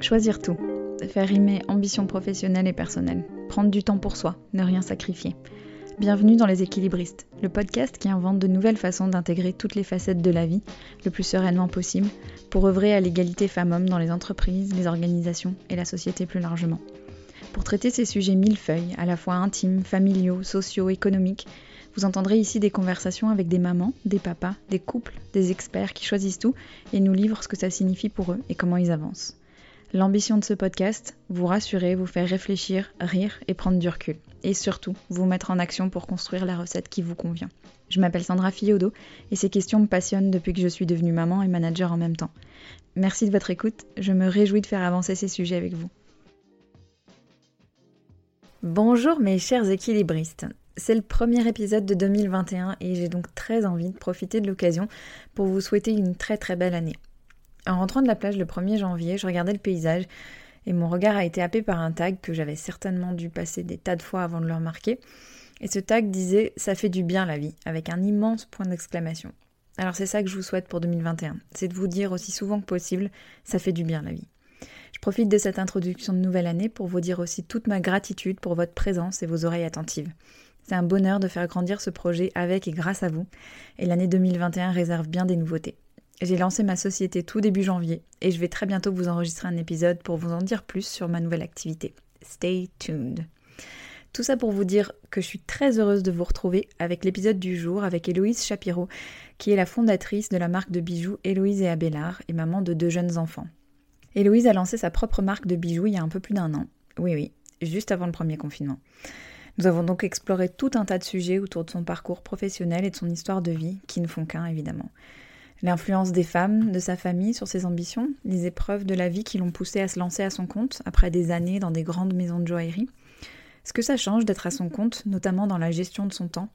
Choisir tout. Faire rimer ambition professionnelle et personnelle. Prendre du temps pour soi, ne rien sacrifier. Bienvenue dans Les Équilibristes, le podcast qui invente de nouvelles façons d'intégrer toutes les facettes de la vie le plus sereinement possible pour œuvrer à l'égalité femmes-hommes dans les entreprises, les organisations et la société plus largement. Pour traiter ces sujets millefeuilles, à la fois intimes, familiaux, sociaux, économiques, vous entendrez ici des conversations avec des mamans, des papas, des couples, des experts qui choisissent tout et nous livrent ce que ça signifie pour eux et comment ils avancent. L'ambition de ce podcast, vous rassurer, vous faire réfléchir, rire et prendre du recul. Et surtout, vous mettre en action pour construire la recette qui vous convient. Je m'appelle Sandra Fiodo et ces questions me passionnent depuis que je suis devenue maman et manager en même temps. Merci de votre écoute, je me réjouis de faire avancer ces sujets avec vous. Bonjour mes chers équilibristes. C'est le premier épisode de 2021 et j'ai donc très envie de profiter de l'occasion pour vous souhaiter une très très belle année. En rentrant de la plage le 1er janvier, je regardais le paysage et mon regard a été happé par un tag que j'avais certainement dû passer des tas de fois avant de le remarquer. Et ce tag disait Ça fait du bien la vie, avec un immense point d'exclamation. Alors c'est ça que je vous souhaite pour 2021, c'est de vous dire aussi souvent que possible Ça fait du bien la vie. Je profite de cette introduction de nouvelle année pour vous dire aussi toute ma gratitude pour votre présence et vos oreilles attentives. C'est un bonheur de faire grandir ce projet avec et grâce à vous, et l'année 2021 réserve bien des nouveautés. J'ai lancé ma société tout début janvier et je vais très bientôt vous enregistrer un épisode pour vous en dire plus sur ma nouvelle activité. Stay tuned. Tout ça pour vous dire que je suis très heureuse de vous retrouver avec l'épisode du jour avec Héloïse Chapiro, qui est la fondatrice de la marque de bijoux Héloïse et Abélard et maman de deux jeunes enfants. Héloïse a lancé sa propre marque de bijoux il y a un peu plus d'un an. Oui, oui, juste avant le premier confinement. Nous avons donc exploré tout un tas de sujets autour de son parcours professionnel et de son histoire de vie, qui ne font qu'un évidemment l'influence des femmes, de sa famille sur ses ambitions, les épreuves de la vie qui l'ont poussé à se lancer à son compte après des années dans des grandes maisons de joaillerie, ce que ça change d'être à son compte, notamment dans la gestion de son temps,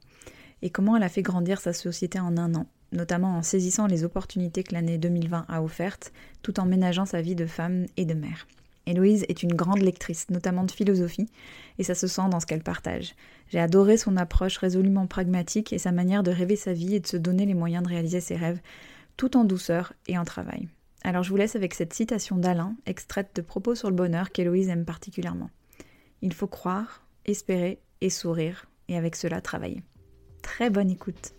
et comment elle a fait grandir sa société en un an, notamment en saisissant les opportunités que l'année 2020 a offertes, tout en ménageant sa vie de femme et de mère? Héloïse est une grande lectrice, notamment de philosophie, et ça se sent dans ce qu'elle partage. J'ai adoré son approche résolument pragmatique et sa manière de rêver sa vie et de se donner les moyens de réaliser ses rêves, tout en douceur et en travail. Alors je vous laisse avec cette citation d'Alain, extraite de Propos sur le bonheur qu'Héloïse aime particulièrement. Il faut croire, espérer et sourire, et avec cela travailler. Très bonne écoute.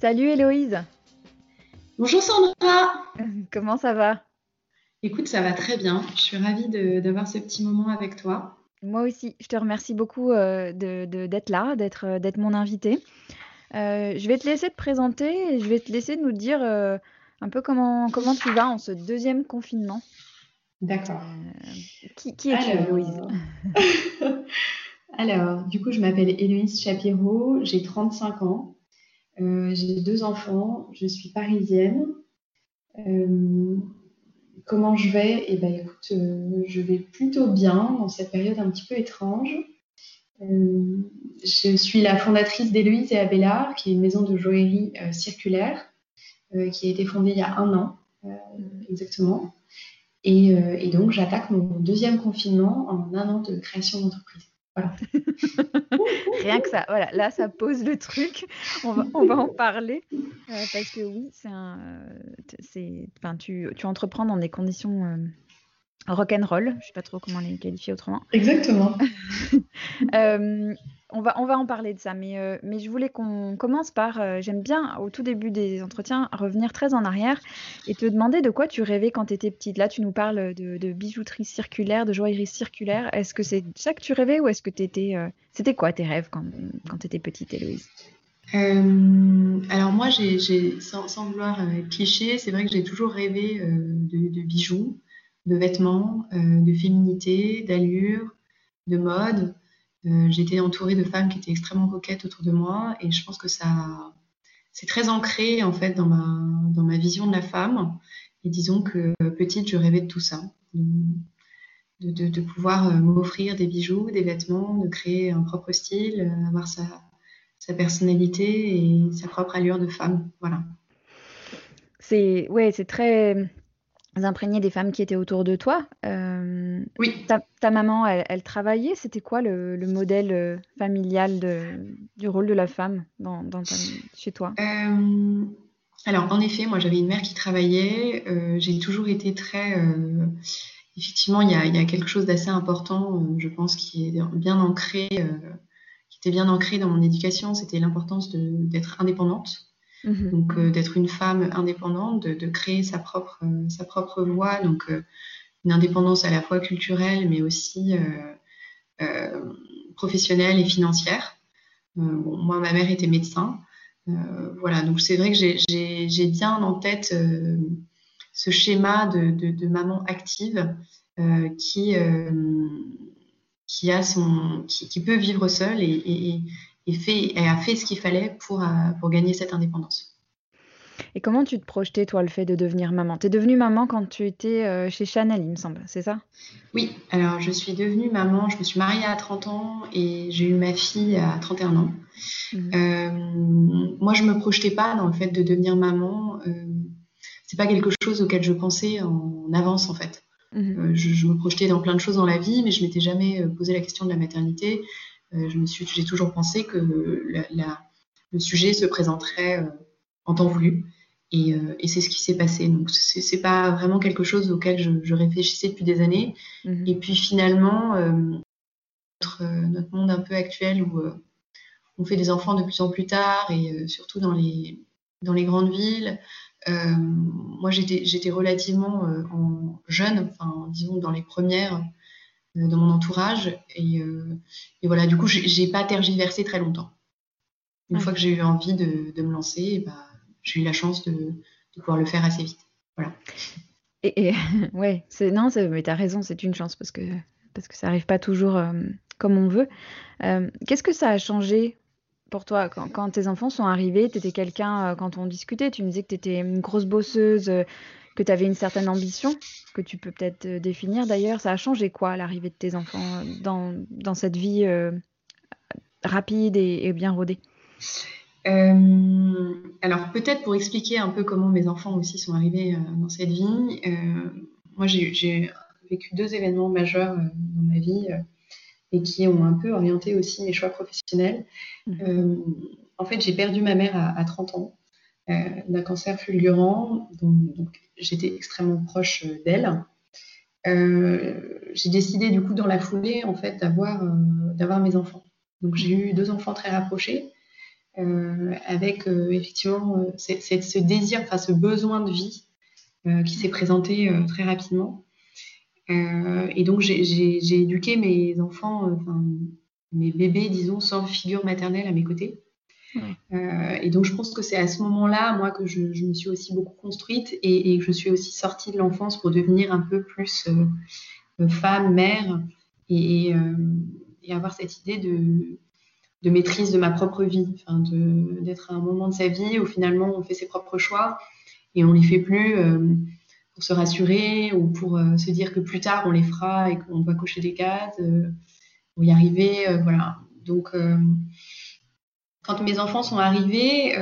Salut Héloïse Bonjour Sandra Comment ça va? Écoute, ça va très bien. Je suis ravie d'avoir ce petit moment avec toi. Moi aussi, je te remercie beaucoup euh, d'être là, d'être mon invitée. Euh, je vais te laisser te présenter et je vais te laisser nous dire euh, un peu comment, comment tu vas en ce deuxième confinement. D'accord. Euh, qui, qui es-tu, Héloïse Alors, du coup, je m'appelle Héloïse Chapiro, j'ai 35 ans, j'ai deux enfants, je suis parisienne. comment je vais? Eh bien, écoute, je vais plutôt bien dans cette période un petit peu étrange. Euh, je suis la fondatrice d'Héloïse et Abélard, qui est une maison de joaillerie euh, circulaire, euh, qui a été fondée il y a un an exactement. Et, donc, j'attaque mon deuxième confinement en un an de création d'entreprise. Rien que ça, voilà, là ça pose le truc. On va, en parler parce que oui, c'est un, tu, tu entreprends dans des conditions and roll, je sais pas trop comment les qualifier autrement. Exactement. Euh, on, va, on va en parler de ça, mais, euh, mais je voulais qu'on commence par, euh, j'aime bien au tout début des entretiens, revenir très en arrière et te demander de quoi tu rêvais quand tu étais petite. Là, tu nous parles de, bijouterie circulaire, de joaillerie circulaire. Est-ce que c'est ça que tu rêvais ou est-ce que tu étais... C'était quoi tes rêves quand, quand tu étais petite, Héloïse? Alors moi, j'ai, sans, sans, vouloir être cliché, c'est vrai que j'ai toujours rêvé de, de, bijoux de vêtements, euh, de féminité, d'allure, de mode. Euh, j'étais entourée de femmes qui étaient extrêmement coquettes autour de moi et je pense que ça, c'est très ancré en fait dans ma, dans ma vision de la femme. Et disons que petite, je rêvais de tout ça, de, pouvoir euh, m'offrir des bijoux, des vêtements, de créer un propre style, avoir sa, sa personnalité et sa propre allure de femme. Voilà. C'est ouais, c'est très imprégné des femmes qui étaient autour de toi. Euh, oui. Ta, maman, elle, travaillait? C'était quoi le, modèle euh, familial de, du rôle de la femme dans, chez toi? Euh, alors, en effet, moi, j'avais une mère qui travaillait. j'ai toujours été très. effectivement, il y, a, quelque chose d'assez important, je pense, qui est bien ancré, qui était bien ancré dans mon éducation. C'était l'importance d'être indépendante. Mhm. Donc, d'être une femme indépendante, de, créer sa propre, sa propre voie. Donc, une indépendance à la fois culturelle, mais aussi professionnelle et financière. moi, ma mère était médecin. Euh, voilà, donc c'est vrai que j'ai bien en tête euh, ce schéma de, maman active euh, qui, qui, a son, qui, peut vivre seule et, fait, a fait ce qu'il fallait pour, pour gagner cette indépendance. Et comment tu te projetais, toi, le fait de devenir maman? Tu es devenue maman quand tu étais euh, chez Chanel, il me semble, c'est ça? Oui, alors je suis devenue maman, je me suis mariée à 30 ans et j'ai eu ma fille à 31 ans. Mhm. Euh, moi, je ne me projetais pas dans le fait de devenir maman. Euh, c'est pas quelque chose auquel je pensais en avance, en fait. Mhm. Euh, je, me projetais dans plein de choses dans la vie, mais je m'étais jamais posé la question de la maternité. Je me suis, j'ai toujours pensé que le sujet se présenterait en temps voulu. Euh, et, c'est ce qui s'est passé. Donc, c'est pas vraiment quelque chose auquel je, réfléchissais depuis des années. Mhm. Et puis finalement, euh, notre, notre, monde un peu actuel où euh, on fait des enfants de plus en plus tard et surtout dans les, dans les grandes villes, moi j'étais relativement en jeune, enfin disons dans les premières de mon entourage. Et, et voilà, du coup, j'ai pas tergiversé très longtemps. Une fois que j'ai eu envie de, me lancer, bah, j'ai eu la chance de, pouvoir le faire assez vite. Voilà. Et, ouais, c'est non, mais tu as raison, c'est une chance parce que parce que ça arrive pas toujours euh, comme on veut. Euh, qu'est-ce que ça a changé pour toi quand, tes enfants sont arrivés? Tu étais quelqu'un, euh, quand on discutait, tu me disais que tu étais une grosse bosseuse, que tu avais une certaine ambition, que tu peux peut-être définir d'ailleurs. Ça a changé quoi l'arrivée de tes enfants dans, dans cette vie rapide et, et bien rodée? Euh, alors peut-être pour expliquer un peu comment mes enfants aussi sont arrivés euh, dans cette vie, euh, moi j'ai vécu deux événements majeurs dans ma vie et qui ont un peu orienté aussi mes choix professionnels. Mhm. en fait, j'ai perdu ma mère à, 30 ans d'un cancer fulgurant, donc, j'étais extrêmement proche d'elle. j'ai décidé du coup dans la foulée en fait d'avoir d'avoir mes enfants. Donc j'ai eu deux enfants très rapprochés. Euh, avec euh, effectivement euh, ce désir, enfin ce besoin de vie qui s'est présenté très rapidement. et donc j'ai éduqué mes enfants, mes bébés, disons, sans figure maternelle à mes côtés. Et donc, je pense que c'est à ce moment-là, moi, que je, me suis aussi beaucoup construite et, que je suis aussi sortie de l'enfance pour devenir un peu plus femme, mère et, avoir cette idée de, maîtrise de ma propre vie, d'être à un moment de sa vie où finalement on fait ses propres choix et on les fait plus euh, pour se rassurer ou pour euh, se dire que plus tard on les fera et qu'on va cocher des cases euh, pour y arriver, voilà. Donc quand mes enfants sont arrivés,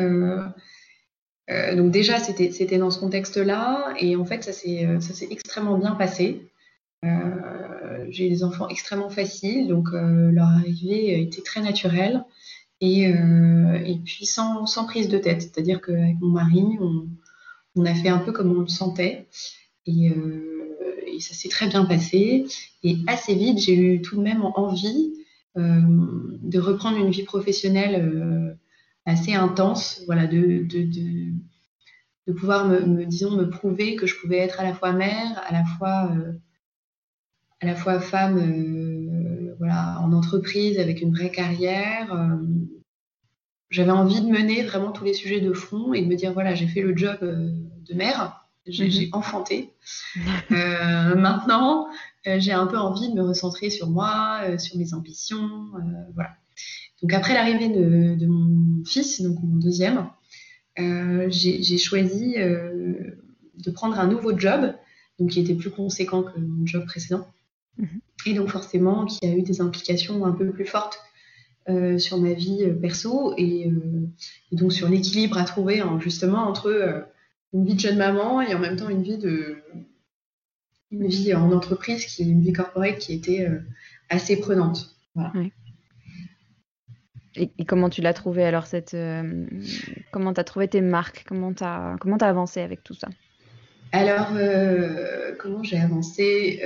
donc déjà c'était dans ce contexte-là et en fait ça s'est extrêmement bien passé. Euh, j'ai des enfants extrêmement faciles, donc euh, leur arrivée était très naturelle et, euh, et puis sans, sans, prise de tête. C'est-à-dire qu'avec mon mari, on, on, a fait un peu comme on le sentait et, et ça s'est très bien passé. Et assez vite, j'ai eu tout de même envie de reprendre une vie professionnelle assez intense, voilà, de, de, de, de pouvoir me, me, disons, me prouver que je pouvais être à la fois mère, à la fois à la fois femme euh, voilà, en entreprise avec une vraie carrière. Euh, j'avais envie de mener vraiment tous les sujets de front et de me dire voilà, j'ai fait le job euh, de mère, j'ai mhm. enfanté. maintenant, j'ai un peu envie de me recentrer sur moi, sur mes ambitions. voilà. Donc après l'arrivée de, mon fils, donc mon deuxième, j'ai choisi de prendre un nouveau job, donc qui était plus conséquent que mon job précédent. Mhm. Et donc forcément, qui a eu des implications un peu plus fortes euh, sur ma vie euh, perso et, euh, et, donc sur l'équilibre à trouver hein, justement entre une vie de jeune maman et en même temps une vie de une vie en entreprise qui est une vie corporate qui était assez prenante. Et, comment tu l'as trouvé alors cette comment tu as trouvé tes marques? Comment tu as comment as avancé avec tout ça? Alors comment j'ai avancé?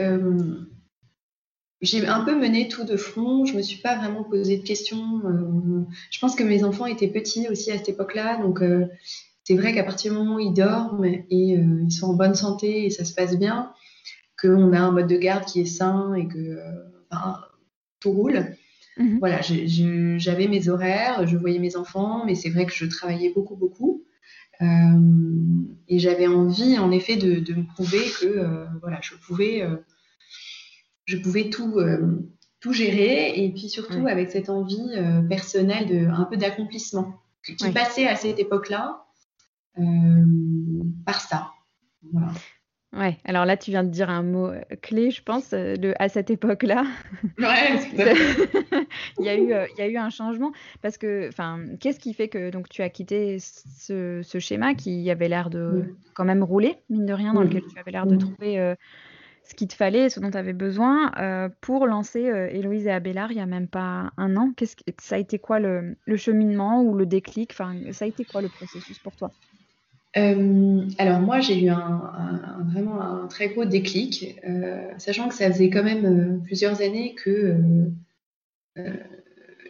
J'ai un peu mené tout de front. Je me suis pas vraiment posé de questions. je pense que mes enfants étaient petits aussi à cette époque-là, donc c'est vrai qu'à partir du moment où ils dorment et ils sont en bonne santé et ça se passe bien, qu'on a un mode de garde qui est sain et que tout roule. Mhm. Voilà, j'avais mes horaires, je voyais mes enfants, mais c'est vrai que je travaillais beaucoup, beaucoup. Euh, et j'avais envie, en effet, de, me prouver que euh, voilà, je pouvais, euh, je pouvais tout, tout gérer, et puis surtout avec cette envie personnelle de un peu d'accomplissement qui passait à cette époque-là par ça. Voilà. Ouais, alors là, tu viens de dire un mot euh, clé, je pense, euh, de, à cette époque-là. Ouais, il, y a eu, euh, il y a eu un changement parce que, enfin, qu'est-ce qui fait que donc tu as quitté ce, ce schéma qui avait l'air de quand même rouler, mine de rien, dans lequel tu avais l'air de trouver ce qu'il te fallait, ce dont tu avais besoin pour lancer Héloïse et Abélard il n'y a même pas un an? Qu'est-ce que, ça a été quoi le, le cheminement ou le déclic? Enfin, ça a été quoi le processus pour toi? Euh, alors moi, j'ai eu un, vraiment un très gros déclic, euh, sachant que ça faisait quand même euh, plusieurs années que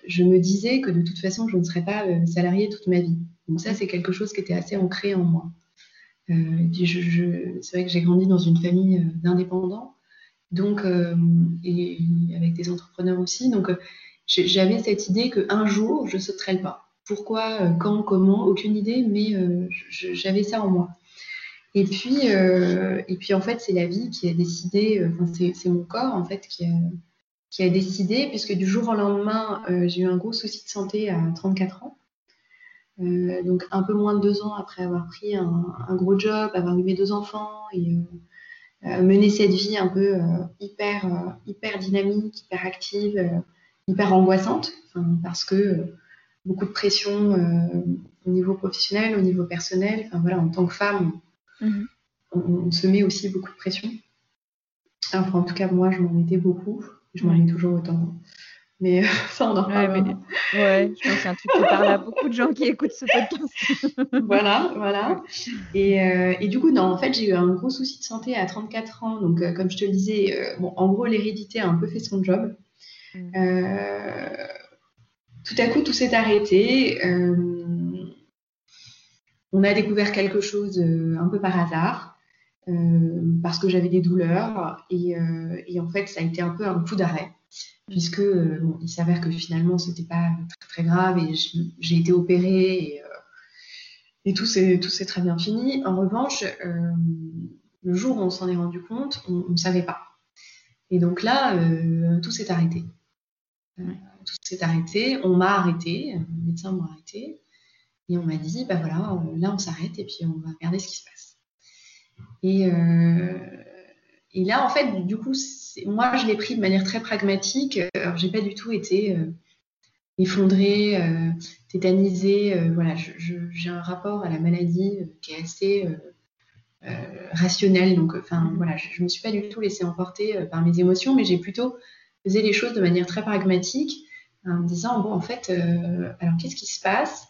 je me disais que de toute façon, je ne serais pas salariée toute ma vie. Donc ça, c'est quelque chose qui était assez ancré en moi. je, c'est vrai que j'ai grandi dans une famille d'indépendants, donc et avec des entrepreneurs aussi. Donc j'avais cette idée qu'un jour, je sauterais le pas. Pourquoi, euh, quand, comment, aucune idée, mais euh, j'avais ça en moi. Et puis, euh, et puis en fait, c'est la vie qui a décidé, c'est mon corps en fait qui a, qui a, décidé, puisque du jour au lendemain, j'ai eu un gros souci de santé à 34 ans. donc un peu moins de deux ans après avoir pris un, gros job, avoir eu mes deux enfants et mener cette vie un peu hyper, hyper dynamique, hyper active, hyper angoissante, parce que beaucoup de pression euh, au niveau professionnel, au niveau personnel. Enfin, voilà, en tant que femme, mhm. on, se met aussi beaucoup de pression. Enfin, en tout cas, moi, je m'en mettais beaucoup. Je m'en mets toujours autant. Mais euh, ça, on en parle. Ouais, je pense que c'est un truc qui parle à beaucoup de gens qui écoutent ce podcast. voilà, voilà. Et, euh, et, du coup, non, en fait, j'ai eu un gros souci de santé à 34 ans. Donc, comme je te le disais, bon, en gros, l'hérédité a un peu fait son job. Tout à coup, tout s'est arrêté. Euh, on a découvert quelque chose euh, un peu par hasard, euh, parce que j'avais des douleurs, et, en fait, ça a été un peu un coup d'arrêt, puisque il s'avère que finalement, c'était pas très, très grave, et j'ai été opérée, et, tout s'est très bien fini. En revanche, le jour où on s'en est rendu compte, on ne savait pas. Et donc là, tout s'est arrêté tout s'est arrêté, on m'a arrêté, le médecin m'a arrêté, et on m'a dit, bah voilà, euh, là on s'arrête et puis on va regarder ce qui se passe. Et, euh, là, en fait, du coup, moi je l'ai pris de manière très pragmatique. Alors, j'ai pas du tout été euh, effondrée, tétanisée. voilà, j'ai un rapport à la maladie qui est assez rationnel. Donc, enfin, voilà, je, ne me suis pas du tout laissée emporter par mes émotions, mais j'ai plutôt fait les choses de manière très pragmatique en me disant, bon, en fait, euh, alors qu'est-ce qui se passe?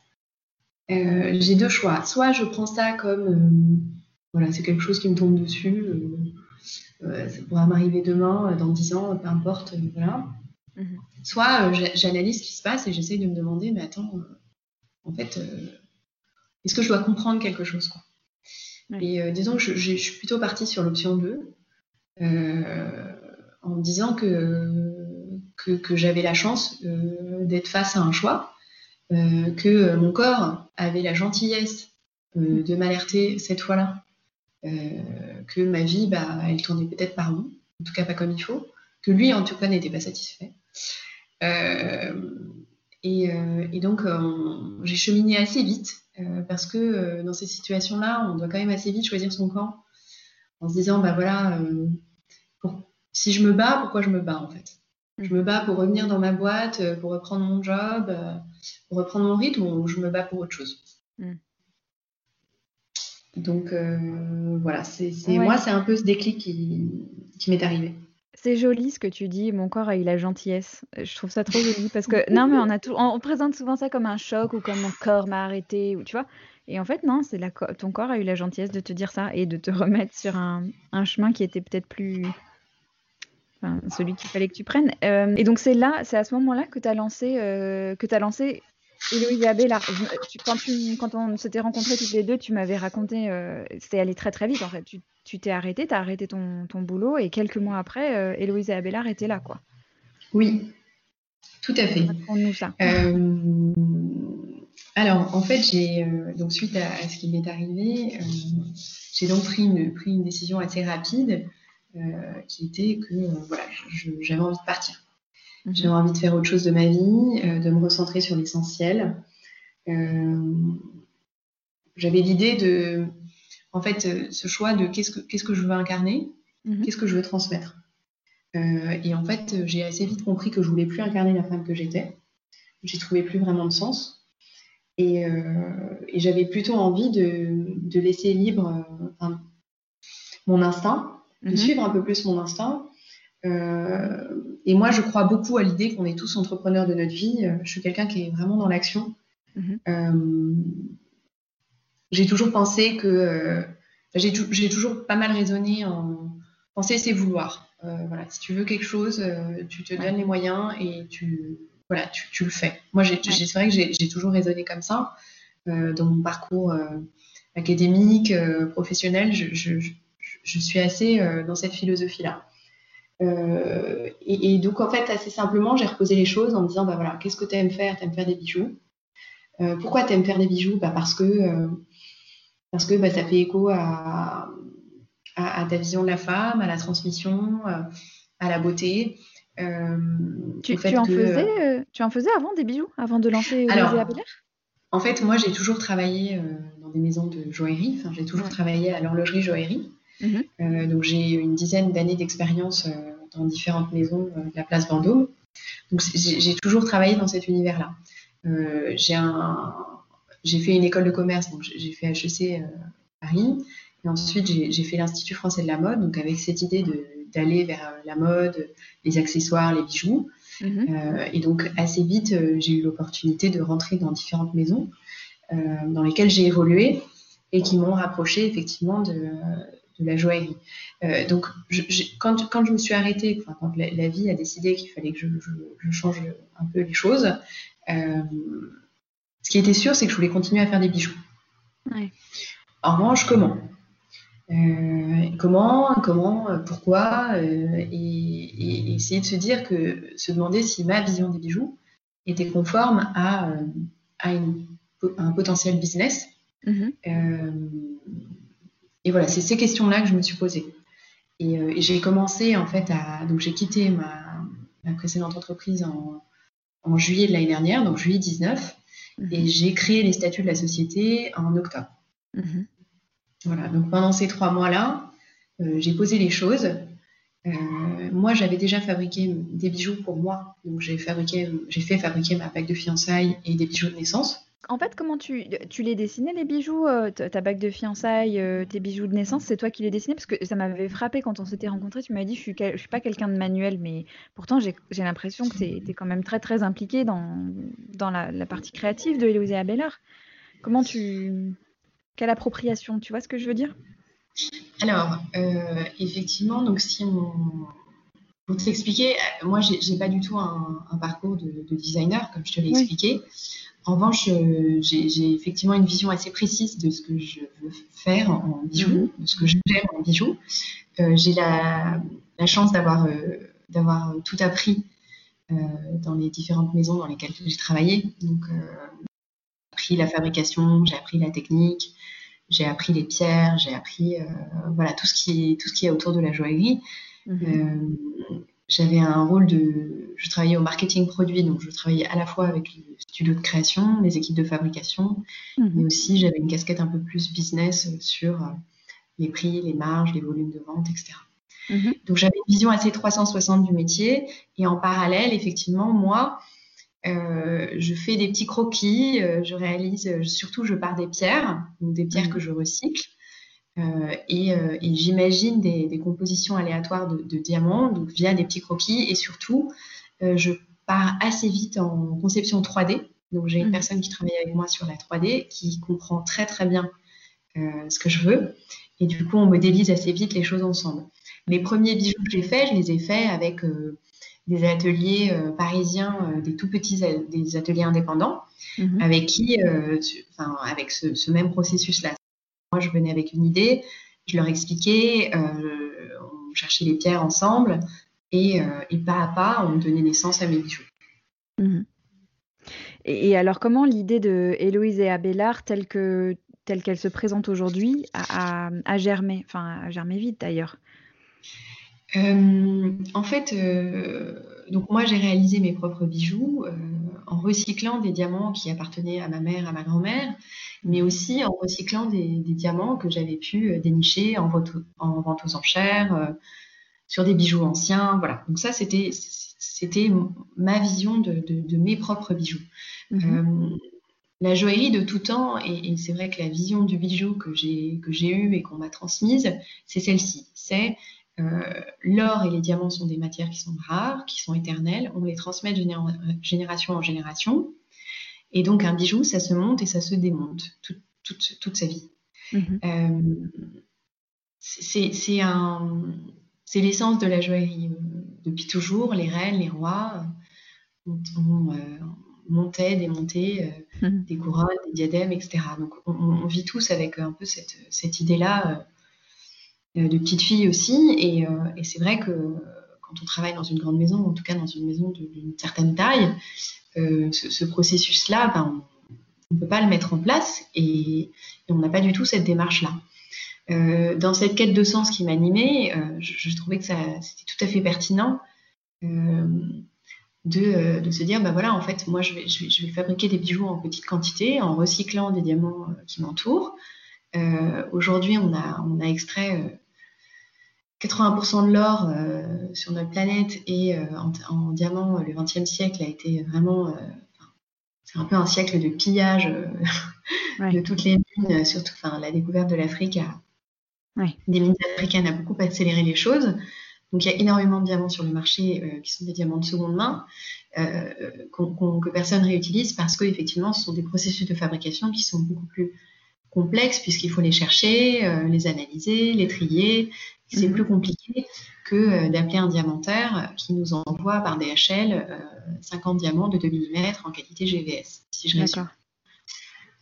Euh, J'ai deux choix. Soit je prends ça comme, euh, voilà, c'est quelque chose qui me tombe dessus, ça pourra m'arriver demain, dans dix ans, peu importe, voilà. Mhm. Soit j'analyse ce qui se passe et j'essaye de me demander, mais attends, en fait, est-ce que je dois comprendre quelque chose quoi? Et disons que je, je, suis plutôt partie sur l'option 2, en me disant que que, j'avais la chance euh, d'être face à un choix, euh, que mon corps avait la gentillesse euh, de m'alerter cette fois-là, que ma vie, bah, elle tournait peut-être par où, en tout cas pas comme il faut, que lui, en tout cas, n'était pas satisfait. Et, et, donc, j'ai cheminé assez vite, parce que dans ces situations-là, on doit quand même assez vite choisir son camp, en se disant, bah voilà, si je me bats, pourquoi je me bats en fait? Je me bats pour revenir dans ma boîte, euh, pour reprendre mon job, euh, pour reprendre mon rythme, ou je me bats pour autre chose. Mm. Donc euh, voilà, c'est moi, c'est un peu ce déclic qui, m'est arrivé. C'est joli ce que tu dis, mon corps a eu la gentillesse. Je trouve ça trop joli parce que non mais on a tout, on présente souvent ça comme un choc ou comme mon corps m'a arrêté ou tu vois. Et en fait non, c'est ton corps a eu la gentillesse de te dire ça et de te remettre sur un, un chemin qui était peut-être plus enfin, celui qu'il fallait que tu prennes. Euh, et donc c'est là, c'est à ce moment-là que tu as lancé euh, que tu as lancé Héloïse et Abélard. quand, tu, quand on s'était rencontrés toutes les deux, tu m'avais raconté, euh, c'était allé très très vite en fait. Tu tu t'es arrêté, tu as arrêté ton, ton, boulot et quelques mois après, Héloïse et Abélard étaient là, quoi. Oui, tout à fait. Raconte-nous ça. Alors, en fait, j'ai euh, donc suite à, ce qui m'est arrivé, j'ai donc pris une, pris une décision assez rapide qui était que voilà, j'avais envie de partir. Mhm. J'avais envie de faire autre chose de ma vie, de me recentrer sur l'essentiel. j'avais l'idée de en fait, euh, ce choix de qu'est-ce que, qu'est-ce que je veux incarner, mhm. qu'est-ce que je veux transmettre. Euh, et en fait, euh, j'ai assez vite compris que je voulais plus incarner la femme que j'étais. J'y trouvais plus vraiment de sens. Et, j'avais plutôt envie de, laisser libre mon instinct, de mhm. suivre un peu plus mon instinct. et moi, je crois beaucoup à l'idée qu'on est tous entrepreneurs de notre vie. Je suis quelqu'un qui est vraiment dans l'action. Mhm j'ai toujours pensé que. Euh, j'ai toujours pas mal raisonné en. Penser, c'est vouloir. Euh, voilà, si tu veux quelque chose, euh, tu te donnes les moyens et tu, voilà, tu, le fais. Moi, c'est vrai que j'ai toujours raisonné comme ça. dans mon parcours académique, professionnel, je, je, suis assez dans cette philosophie-là. Et, donc, en fait, assez simplement, j'ai reposé les choses en me disant, bah voilà, qu'est-ce que tu aimes faire? Tu aimes faire des bijoux. pourquoi tu aimes faire des bijoux? Bah Parce que parce que bah, ça fait écho à, ta vision de la femme, à la transmission, euh, à la beauté. Euh, tu, en faisais, euh, tu en faisais avant des bijoux, avant de lancer Alors, En fait, moi, j'ai toujours travaillé dans des maisons de joaillerie. Enfin, j'ai toujours travaillé à l'horlogerie joaillerie. Mhm. donc, j'ai une dizaine d'années d'expérience dans différentes maisons de la place Vendôme. Donc, j'ai toujours travaillé dans cet univers-là. j'ai un, j'ai fait une école de commerce, donc j'ai fait HEC euh, Paris. Et ensuite, j'ai fait l'Institut français de la mode, donc avec cette idée d'aller vers euh, la mode, les accessoires, les bijoux. Mhm. Euh, et donc, assez vite, j'ai eu l'opportunité de rentrer dans différentes maisons dans lesquelles j'ai évolué et qui m'ont rapproché effectivement de, de la joaillerie. donc, quand, quand, je me suis arrêtée, quand la, vie a décidé qu'il fallait que je, je, change un peu les choses, ce qui était sûr, c'est que je voulais continuer à faire des bijoux. En revanche, comment? Euh, Comment Comment Pourquoi euh, et, essayer de se dire que, se demander si ma vision des bijoux était conforme à, euh, un potentiel business. Mm-hmm. Et voilà, c'est ces questions-là que je me suis posée. Et, j'ai commencé en fait à. Donc j'ai quitté ma, précédente entreprise en, en juillet de l'année dernière, donc juillet 19. Et mhm. j'ai créé les statuts de la société en octobre. Mhm. Voilà, donc pendant ces trois mois-là, euh, j'ai posé les choses. Euh, moi, j'avais déjà fabriqué des bijoux pour moi. Donc, j'ai fabriqué, j'ai fait fabriquer ma bague de fiançailles et des bijoux de naissance. En fait, comment tu, tu les dessinais, les bijoux euh, Ta bague de fiançailles, euh, tes bijoux de naissance, c'est toi qui les dessinais? Parce que ça m'avait frappé quand on s'était rencontrés. Tu m'avais dit, je suis, je suis pas quelqu'un de manuel, mais pourtant, j'ai l'impression que tu es, quand même très, très impliqué dans, dans la, partie créative de Héloïse Abelard. Comment tu. Quelle appropriation? Tu vois ce que je veux dire? Alors, euh, effectivement, donc si on. Pour t'expliquer, moi, j'ai pas du tout un, parcours de, designer, comme je te l'ai expliqué. En revanche, euh, j'ai effectivement une vision assez précise de ce que je veux faire en, bijoux, mhm. de ce que j'aime en bijoux. Euh, j'ai la, chance d'avoir euh, tout appris dans les différentes maisons dans lesquelles j'ai travaillé. Donc, j'ai appris la fabrication, j'ai appris la technique, j'ai appris les pierres, j'ai appris voilà tout ce qui est tout ce qui est autour de la joaillerie. Mhm j'avais un rôle de. Je travaillais au marketing produit, donc je travaillais à la fois avec les studios de création, les équipes de fabrication, mhm. mais aussi j'avais une casquette un peu plus business sur euh, les prix, les marges, les volumes de vente, etc. Mhm. Donc j'avais une vision assez 360 du métier, et en parallèle, effectivement, moi, euh, je fais des petits croquis, euh, je réalise, surtout je pars des pierres, donc des pierres mhm. que je recycle. Et, j'imagine des, compositions aléatoires de, de, diamants, donc via des petits croquis. Et surtout, je pars assez vite en conception 3D. Donc j'ai une mmh. personne qui travaille avec moi sur la 3D, qui comprend très très bien ce que je veux. Et du coup, on modélise assez vite les choses ensemble. Les premiers bijoux que j'ai faits, je les ai faits avec euh, des ateliers euh, parisiens, euh, des tout petits des ateliers indépendants, mhm. avec qui, enfin, avec ce, même processus-là. Moi, je venais avec une idée, je leur expliquais, on cherchait les pierres ensemble, et, pas à pas, on donnait naissance à mes bijoux. Mhm. Et, alors, comment l'idée de Héloïse et Abélard, telle que telle qu'elle se présente aujourd'hui, a, a, germé, enfin, a germé vite d'ailleurs? Euh, en fait, euh, donc moi j'ai réalisé mes propres bijoux euh, en recyclant des diamants qui appartenaient à ma mère, à ma grand-mère, mais aussi en recyclant des, diamants que j'avais pu dénicher en vente, en vente aux enchères, sur des bijoux anciens, voilà. Donc ça c'était c'était ma vision de, mes propres bijoux. Mhm. la joaillerie de tout temps, et, et c'est vrai que la vision du bijou que j'ai que j'ai eue et qu'on m'a transmise, c'est celle-ci. C'est euh, l'or et les diamants sont des matières qui sont rares, qui sont éternelles. On les transmet de génération en génération. Et donc un bijou, ça se monte et ça se démonte toute, sa vie. Mhm. Euh, c'est l'essence de la joaillerie. Depuis toujours, les reines, les rois ont, euh, monté, démonté mhm. des couronnes, des diadèmes, etc. Donc on, vit tous avec un peu cette, cette idée-là euh, de petites filles aussi. Euh, et, c'est vrai que quand on travaille dans une grande maison, en tout cas dans une maison d'une certaine taille, euh, ce, processus-là, ben, on ne peut pas le mettre en place et, on n'a pas du tout cette démarche-là. dans cette quête de sens qui m'animait, je, trouvais que c'était tout à fait pertinent de, se dire, bah voilà, en fait, moi, je vais, fabriquer des bijoux en petite quantité, en recyclant des diamants qui m'entourent. Aujourd'hui, on a extrait 80% de l'or euh, sur notre planète et euh, en, diamant, le XXe siècle a été vraiment. Euh, c'est un peu un siècle de pillage de toutes les mines, surtout la découverte de l'Afrique des mines africaines a beaucoup accéléré les choses. Donc il y a énormément de diamants sur le marché qui sont des diamants de seconde main que personne réutilise parce qu'effectivement ce sont des processus de fabrication qui sont beaucoup plus complexes puisqu'il faut les chercher, les analyser, les trier, c'est mhm. plus compliqué que euh, d'appeler un diamantaire qui nous envoie par DHL 50 euh, diamants de 2 mm en qualité GVS, si je résume.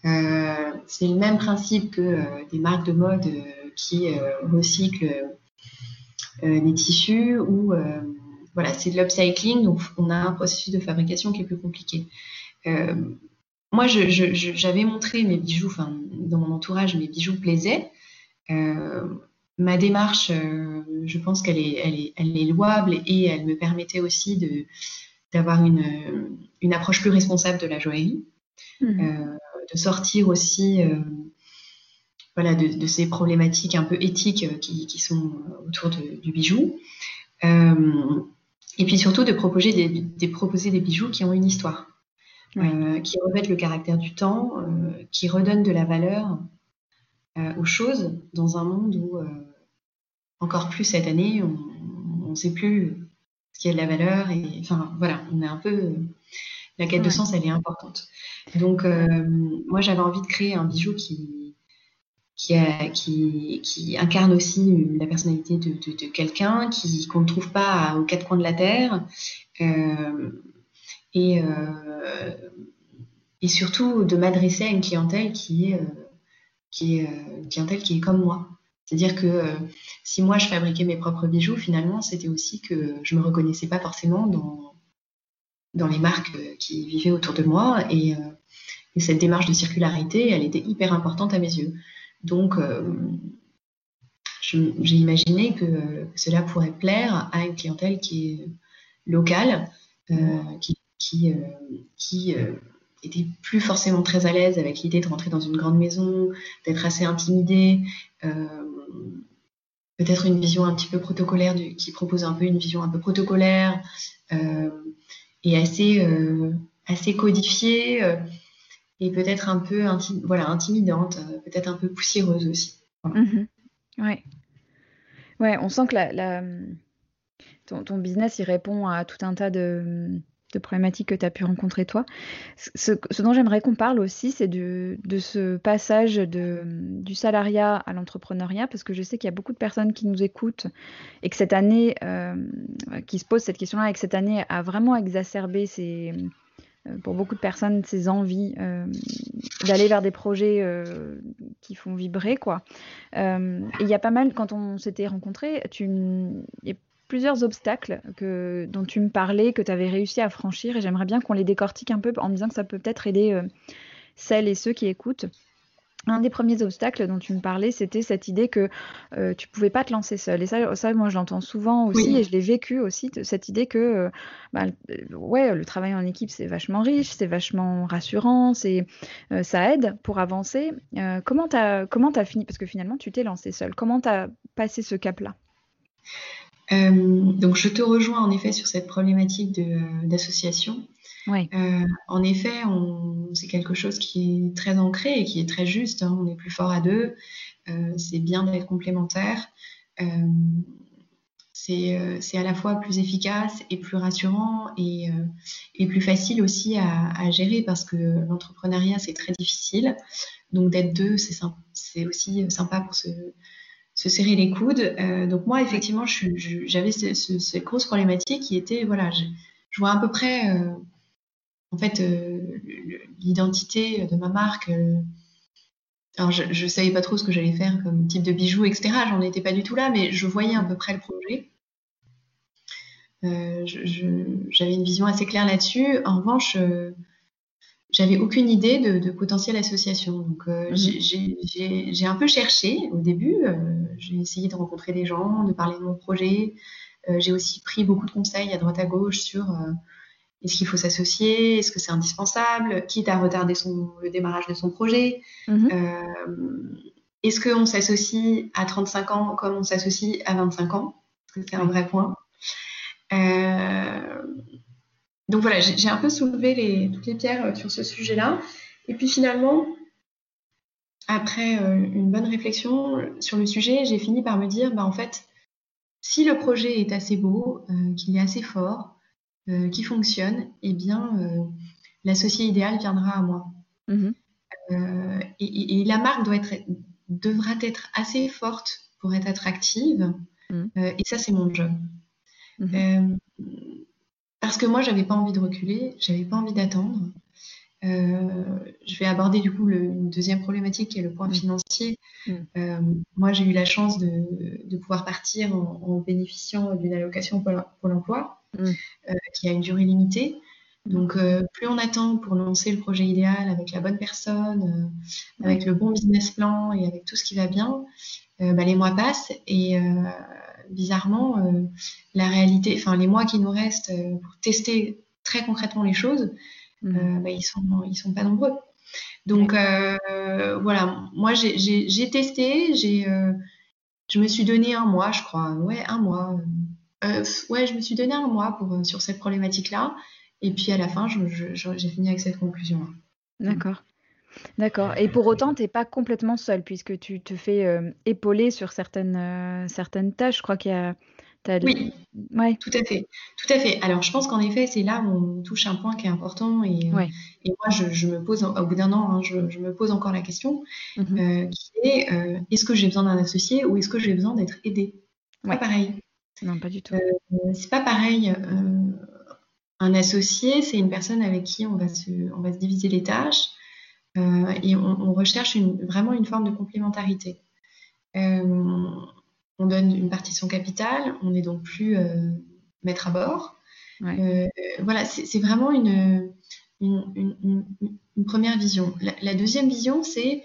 Euh, c'est le même principe que des marques de mode qui recyclent des tissus ou voilà, c'est de l'upcycling, donc on a un processus de fabrication qui est plus compliqué. Moi, j'avais montré mes bijoux, enfin, dans mon entourage, mes bijoux plaisaient ma démarche, euh, je pense qu'elle est, elle est, elle est, louable et elle me permettait aussi de, d'avoir une, une, approche plus responsable de la joaillerie, mmh. euh, de sortir aussi euh, voilà, de, de, ces problématiques un peu éthiques qui, qui sont autour du bijou. et puis surtout de proposer des, de proposer des bijoux qui ont une histoire, qui revêtent le caractère du temps, qui redonnent de la valeur euh, aux choses dans un monde où, euh, encore plus cette année, on ne sait plus ce qui a de la valeur. Et enfin, voilà, on est un peu. La quête de sens, elle est importante. Donc, euh, moi, j'avais envie de créer un bijou qui, qui, qui, qui, incarne aussi la personnalité de, de, quelqu'un, qu'on ne trouve pas aux quatre coins de la terre, euh, et, euh, et surtout de m'adresser à une clientèle qui est qui est euh, une clientèle qui est comme moi. C'est-à-dire que euh, si moi je fabriquais mes propres bijoux, finalement, c'était aussi que je me reconnaissais pas forcément dans, dans les marques euh, qui vivaient autour de moi. Et, cette démarche de circularité, elle était hyper importante à mes yeux. Donc, j'ai imaginé que, cela pourrait plaire à une clientèle qui est locale, qui, qui, qui était plus forcément très à l'aise avec l'idée de rentrer dans une grande maison, d'être assez intimidée, euh, peut-être une vision un petit peu protocolaire, qui propose un peu une vision un peu protocolaire euh, et assez, euh, codifiée et peut-être un peu voilà, intimidante, peut-être un peu poussiéreuse aussi. Mhm. Ouais. Ouais, on sent que ton, business, il répond à tout un tas de, problématiques que tu as pu rencontrer toi. Ce, dont j'aimerais qu'on parle aussi, c'est de, ce passage de, du salariat à l'entrepreneuriat, parce que je sais qu'il y a beaucoup de personnes qui nous écoutent et que cette année, euh, qui se posent cette question-là, et que cette année a vraiment exacerbé ces euh, pour beaucoup de personnes ces envies euh, d'aller vers des projets qui font vibrer quoi. et il y a pas mal quand on s'était rencontrés, tu a plusieurs obstacles que dont tu me parlais que tu avais réussi à franchir et j'aimerais bien qu'on les décortique un peu en disant que ça peut peut-être aider celles et ceux qui écoutent. Un des premiers obstacles dont tu me parlais, c'était cette idée que euh, tu pouvais pas te lancer seul. Et ça, ça moi, je l'entends souvent aussi, et je l'ai vécu aussi, cette idée que euh, bah, euh, ouais, le travail en équipe, c'est vachement riche, c'est vachement rassurant, c'est, ça aide pour avancer. comment tu as, comment as fini Parce que finalement, tu t'es lancé seul. Comment tu as passé ce cap-là? Donc je te rejoins en effet sur cette problématique d'association. Euh, en effet, c'est quelque chose qui est très ancré et qui est très juste. Hein. On est plus fort à deux. Euh, c'est bien d'être complémentaire. Euh, c'est à la fois plus efficace et plus rassurant et, plus facile aussi à, gérer parce que l'entrepreneuriat, c'est très difficile. Donc d'être deux, c'est aussi sympa pour se, serrer les coudes. donc moi, effectivement, j'avais cette grosse problématique qui était, voilà, je, vois à peu près en fait, euh, l'identité de ma marque. Euh, alors, je ne savais pas trop ce que j'allais faire comme type de bijoux, etc. J'en étais pas du tout là, mais je voyais à peu près le projet. Euh, j'avais une vision assez claire là-dessus. En revanche, j'avais aucune idée de, de potentielle association. Donc, mhm. j'ai un peu cherché au début. j'ai essayé de rencontrer des gens, de parler de mon projet. j'ai aussi pris beaucoup de conseils à droite à gauche sur est-ce qu'il faut s'associer Est-ce que c'est indispensable Quitte à retarder son, le démarrage de son projet mhm. euh, Est-ce qu'on s'associe à 35 ans comme on s'associe à 25 ans? C'est un vrai point. Euh, donc voilà, j'ai un peu soulevé les, toutes les pierres euh, sur ce sujet-là. Et puis finalement, après une bonne réflexion sur le sujet, j'ai fini par me dire, bah, en fait, si le projet est assez beau, qu'il est assez fort, euh, qui fonctionne, eh bien, euh, l'associé idéal viendra à moi. Mhm. Euh, et, la marque doit être, devra être assez forte pour être attractive. Mhm. et ça, c'est mon job. Mhm. Parce que moi, j'avais pas envie de reculer, j'avais pas envie d'attendre. je vais aborder du coup le, une deuxième problématique qui est le point financier. moi, j'ai eu la chance de, pouvoir partir en, bénéficiant d'une allocation pour l'emploi. Mm. Euh, qui a une durée limitée. Donc, euh, plus on attend pour lancer le projet idéal avec la bonne personne, euh, avec le bon business plan et avec tout ce qui va bien, bah, les mois passent et bizarrement, la réalité, enfin les mois qui nous restent pour tester très concrètement les choses, mm. bah, ils sont ils sont pas nombreux. Donc voilà, moi j'ai testé, j'ai je me suis donné un mois, je crois, ouais un mois euh, ouais, je me suis donné un mois pour, euh, sur cette problématique-là. Et puis à la fin, j'ai fini avec cette conclusion. D'accord. D'accord. Et pour autant, tu n'es pas complètement seule puisque tu te fais euh, épauler sur certaines, certaines tâches. Je crois qu'il y a. Oui, ouais. tout à fait. Tout à fait. Alors, je pense qu'en effet, c'est là où on touche un point qui est important. Et, et moi, je, me pose, au bout d'un an, hein, je, me pose encore la question mmh qui est est-ce que j'ai besoin d'un associé ou est-ce que j'ai besoin d'être aidée Pas pareil. Non, pas du tout. Euh, c'est pas pareil. Euh, un associé, c'est une personne avec qui on va se, on va se diviser les tâches euh, et on, recherche vraiment une forme de complémentarité. on donne une partie de son capital, on n'est donc plus maître à bord. voilà, c'est vraiment une, une, première vision. La, deuxième vision, c'est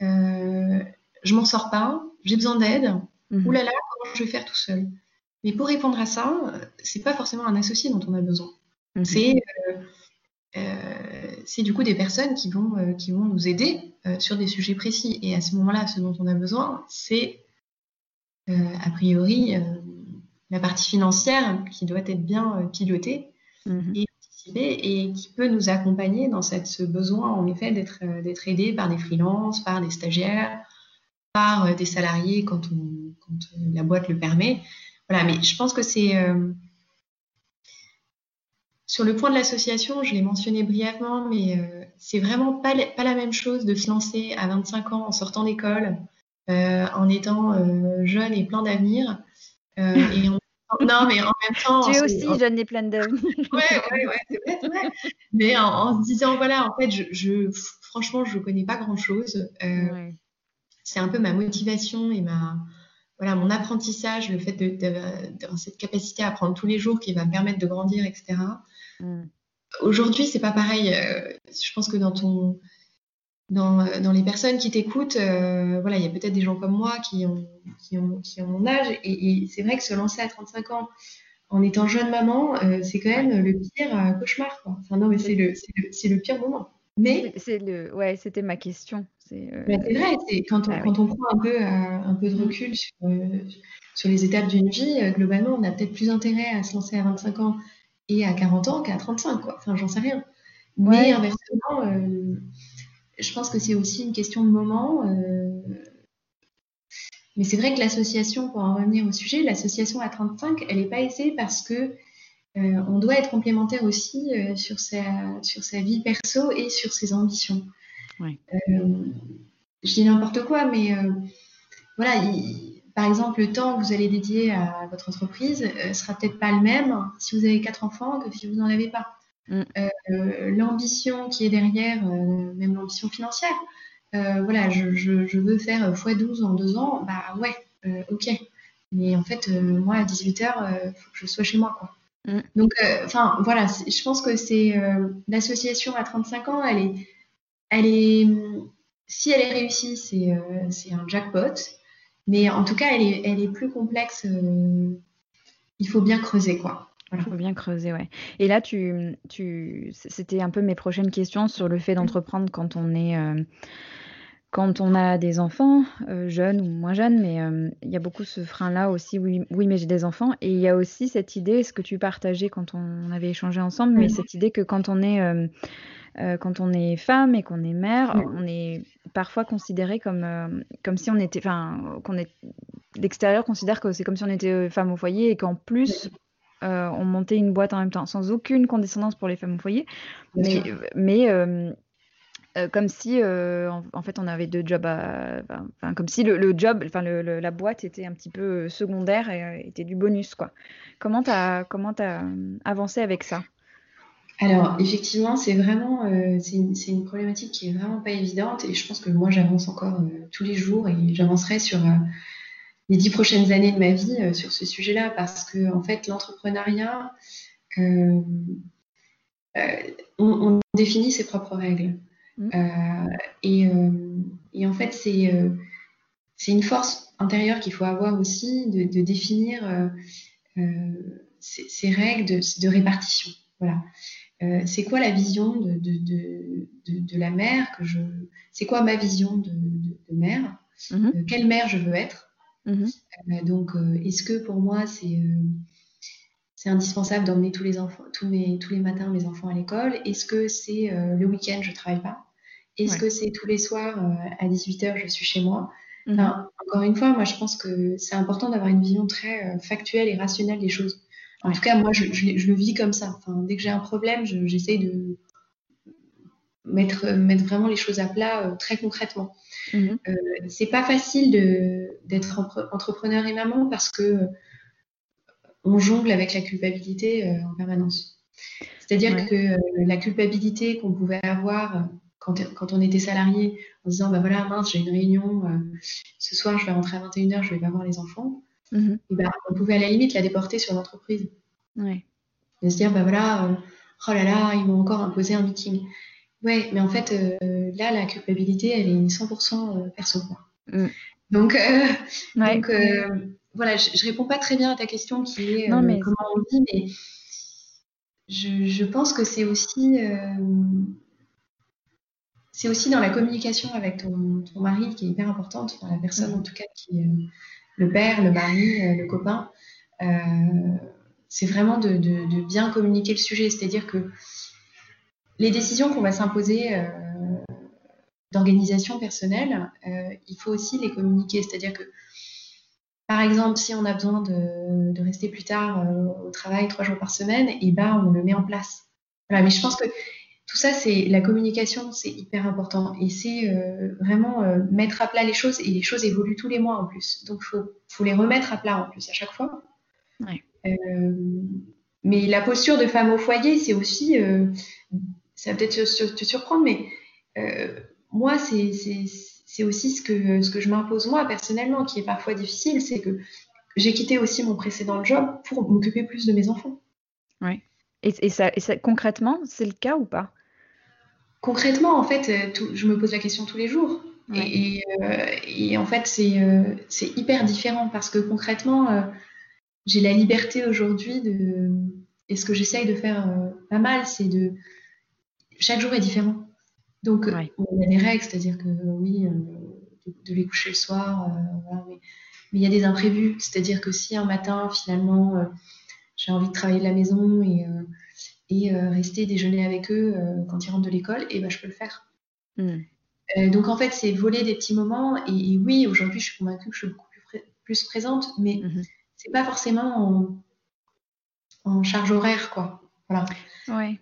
je m'en sors pas, j'ai besoin d'aide. Mmh. Ouh là là, comment je vais faire tout seul? Mais pour répondre à ça, c'est pas forcément un associé dont on a besoin. Mhm. Euh, euh, c'est du coup des personnes qui vont, euh, qui vont nous aider sur des sujets précis. Et à ce moment-là, ce dont on a besoin, c'est a priori la partie financière qui doit être bien pilotée mhm. et anticipée et qui peut nous accompagner dans cette, ce besoin en effet d'être d'être aidé par des freelances, par des stagiaires, part des salariés quand, on, quand la boîte le permet. Voilà, mais je pense que c'est sur le point de l'association, je l'ai mentionné brièvement, mais euh, c'est vraiment pas, pas la même chose de se lancer à 25 ans en sortant d'école, euh, en étant euh, jeune et plein d'avenir. et non, mais en même temps. Tu es aussi jeune et pleine d'avenir. ouais, ouais, ouais, c'est vrai. Mais en, se disant, voilà, en fait, je, je franchement, je connais pas grand-chose. C'est un peu ma motivation et ma, voilà, mon apprentissage, le fait d'avoir cette capacité à apprendre tous les jours qui va me permettre de grandir, etc. Mm. Aujourd'hui, c'est pas pareil. Euh, je pense que dans ton, dans, dans les personnes qui t'écoutent, euh, voilà, il y a peut-être des gens comme moi qui ont, qui ont, qui ont mon âge, et, c'est vrai que se lancer à 35 ans en étant jeune maman, euh, c'est quand même le pire cauchemar. Quoi. Enfin, non, mais c'est le, le, le, pire moment. Mais c'est le, ouais, c'était ma question. C'est vrai, quand on, ah quand on prend un peu, un peu de mm. recul sur, sur les étapes d'une vie, globalement, on a peut-être plus intérêt à se lancer à 25 ans et à 40 ans qu'à 35, quoi. Enfin, j'en sais rien. Mais inversement, euh, je pense que c'est aussi une question de moment. Euh, mais c'est vrai que l'association, pour en revenir au sujet, l'association à 35, elle n'est pas aisée parce que euh, on doit être complémentaire aussi sur, sa, sur sa vie perso et sur ses ambitions. je dis n'importe quoi, mais voilà, il, par exemple, le temps que vous allez dédier à votre entreprise ne euh, sera peut-être pas le même si vous avez quatre enfants que si vous n'en avez pas. Mm. Euh, l'ambition qui est derrière, euh, même l'ambition financière, voilà, je, veux faire x12 en deux ans, bah ouais, ok. Mais en fait, moi, à 18h, il faut que je sois chez moi, quoi. Mm. Donc, enfin, voilà, je pense que c'est l'association à 35 ans, elle est, elle est, si elle est réussie, c'est un jackpot. Mais en tout cas, elle est, elle est plus complexe. Euh, il faut bien creuser, quoi. Il faut bien creuser, ouais. Et là, tu, tu, c'était un peu mes prochaines questions sur le fait d'entreprendre quand on est, euh, quand on a des enfants, euh, jeunes ou moins jeunes, mais il y a beaucoup ce frein-là aussi. Oui, oui, mais j'ai des enfants. Et il y a aussi cette idée, ce que tu partageais quand on avait échangé ensemble, mais cette idée que quand on est euh, quand on est femme et qu'on est mère, on est parfois considéré comme, euh, comme si on était, enfin, qu'on est, l'extérieur considère que c'est comme si on était euh, femme au foyer et qu'en plus, on montait une boîte en même temps, sans aucune condescendance pour les femmes au foyer, mais, mais comme si, en, fait, on avait deux jobs, enfin, comme si le, job, enfin, la boîte était un petit peu secondaire et était du bonus, quoi. Comment t'as, comment as avancé avec ça? Alors, effectivement, c'est vraiment euh, c'est une, problématique qui est vraiment pas évidente et je pense que moi, j'avance encore euh, tous les jours et j'avancerai sur euh, les dix prochaines années de ma vie sur ce sujet-là parce que, en fait, l'entrepreneuriat, on, définit ses propres règles. Mmh. Et, et, en fait, c'est c'est une force intérieure qu'il faut avoir aussi de, de définir ces, ces, règles de, de répartition. Voilà. Euh, c'est quoi la vision de, de, de, de, la mère que je c'est quoi ma vision de, mère? Mhm. euh, quelle mère je veux être? Mhm. euh, donc est-ce que pour moi c'est c'est indispensable d'emmener tous les enfants tous mes tous les matins mes enfants à l'école? Est-ce que c'est le week-end je travaille pas? Est-ce que c'est tous les soirs à 18h je suis chez moi? Mhm. encore une fois moi je pense que c'est important d'avoir une vision très factuelle et rationnelle des choses en tout cas, moi, je, le vis comme ça. Enfin, dès que j'ai un problème, j'essaye de mettre, mettre vraiment les choses à plat euh, très concrètement. Mhm. Euh, c'est pas facile d'être entrepreneur et maman parce que euh, on jongle avec la culpabilité en permanence. C'est-à-dire que la culpabilité qu'on pouvait avoir quand, quand, on était salarié en disant bah voilà mince j'ai une réunion ce soir je vais rentrer à 21h je vais pas voir les enfants Mhm. Ben, on pouvait à la limite la déporter sur l'entreprise. Ouais. De se dire, bah voilà, euh, oh là là, ils m'ont encore imposé un meeting. Ouais, mais en fait, euh, là, la culpabilité, elle est 100% euh, perso. Mm. Donc, donc voilà, je, ne réponds pas très bien à ta question qui est mais... comment on vit, mais je, je pense que c'est aussi c'est aussi dans la communication avec ton, ton, mari qui est hyper importante, dans la personne mm. en tout cas qui, le père, le mari, euh, le copain. Euh, c'est vraiment de, bien communiquer le sujet. C'est-à-dire que les décisions qu'on va s'imposer, euh, d'organisation personnelle, il faut aussi les communiquer. C'est-à-dire que, par exemple, si on a besoin de, rester plus tard au travail trois jours par semaine, et eh ben, on le met en place. Voilà, mais je pense que tout ça, c'est la communication, c'est hyper important. Et c'est vraiment mettre à plat les choses. Et les choses évoluent tous les mois en plus. Donc, il faut, les remettre à plat en plus à chaque fois. mais la posture de femme au foyer, c'est aussi ça va peut-être te, surprendre, mais euh, moi, c'est aussi ce que, ce que je m'impose moi personnellement, qui est parfois difficile, c'est que j'ai quitté aussi mon précédent job pour m'occuper plus de mes enfants. Oui. Et, ça, et ça, concrètement, c'est le cas ou pas? Concrètement, en fait, euh, je me pose la question tous les jours. Et, euh, et, en fait, c'est hyper différent parce que concrètement, j'ai la liberté aujourd'hui de. Et ce que j'essaye de faire pas mal, c'est de chaque jour est différent. Donc, il y a des règles, c'est-à-dire que oui, euh, de, les coucher le soir, euh, mais, il y a des imprévus, c'est-à-dire que si un matin, finalement, euh, j'ai envie de travailler de la maison et, et rester déjeuner avec eux quand ils rentrent de l'école, et ben, je peux le faire. Hmm. donc, en fait, c'est voler des petits moments. Et, oui, aujourd'hui, je suis convaincue que je suis beaucoup plus, présente, mais ce mhm. c'est pas forcément en, en, charge horaire, quoi. Voilà. Ouais.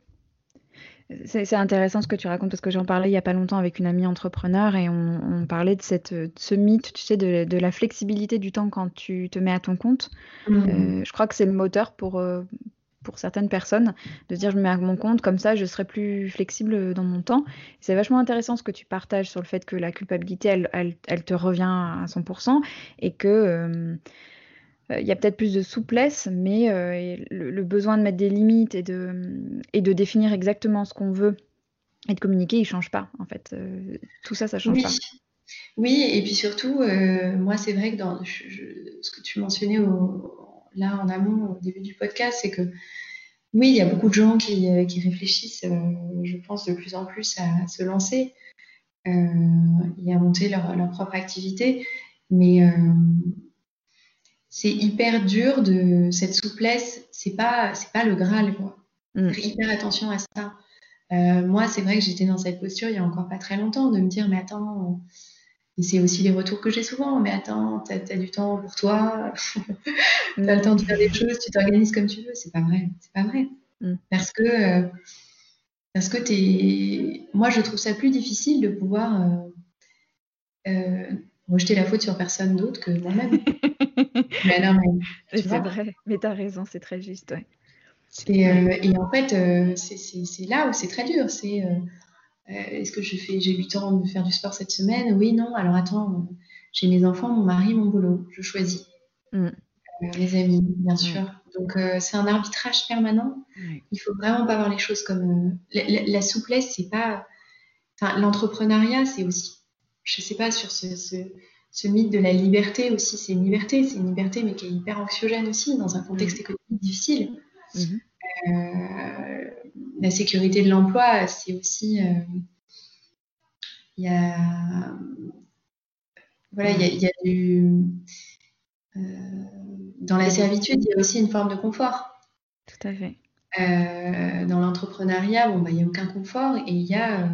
C'est intéressant ce que tu racontes parce que j'en parlais il n'y a pas longtemps avec une amie entrepreneur et on, parlait de, cette, ce mythe, tu sais, de, la flexibilité du temps quand tu te mets à ton compte. Mmh. Euh, je crois que c'est le moteur pour, euh, pour certaines personnes de dire je me mets à mon compte, comme ça je serai plus flexible dans mon temps. C'est vachement intéressant ce que tu partages sur le fait que la culpabilité, elle, elle, te revient à 100% et que... Euh, euh, il y a peut-être plus de souplesse, mais euh, le, besoin de mettre des limites et de, et de définir exactement ce qu'on veut et de communiquer, il change pas, en fait. Euh, tout ça, ça change oui. pas. Oui, et puis surtout, moi, c'est vrai que dans ce que tu mentionnais là en amont, au début du podcast, c'est que oui, il y a beaucoup de gens qui, qui réfléchissent, je pense, de plus en plus à, se lancer et à monter leur, leur propre activité. Mais c'est hyper dur de cette souplesse. C'est pas, c'est pas le Graal, quoi. Mm. hyper attention à ça. Euh, moi, c'est vrai que j'étais dans cette posture il y a encore pas très longtemps de me dire, mais attends, et c'est aussi les retours que j'ai souvent, mais attends, tu as, du temps pour toi, tu as le temps de faire des choses, tu t'organises comme tu veux. C'est pas vrai, c'est pas vrai. Mm. Parce que, euh, parce que es... moi, je trouve ça plus difficile de pouvoir euh, rejeter la faute sur personne d'autre que moi-même. mais non, mais, c'est vrai, mais tu as raison, c'est très juste. Ouais. Euh, et en fait, euh, c'est là où c'est très dur. C'est euh, est-ce que je fais, j'ai eu le temps de faire du sport cette semaine? Oui, non. Alors attends, j'ai mes enfants, mon mari, mon boulot. Je choisis. Mm. mes amis, bien sûr. Donc c'est un arbitrage permanent. Il faut vraiment pas voir les choses comme la, souplesse. C'est pas. Enfin, l'entrepreneuriat, c'est aussi. Je sais pas sur ce ce mythe de la liberté aussi, c'est une liberté, c'est une liberté, mais qui est hyper anxiogène aussi dans un contexte mm. économique difficile. Euh, la sécurité de l'emploi, c'est aussi. Euh, il y a. Voilà, il y a, du. Euh, dans la servitude, il y a aussi une forme de confort. Tout à fait. dans l'entrepreneuriat, bon, bah, il n'y a aucun confort et il y a,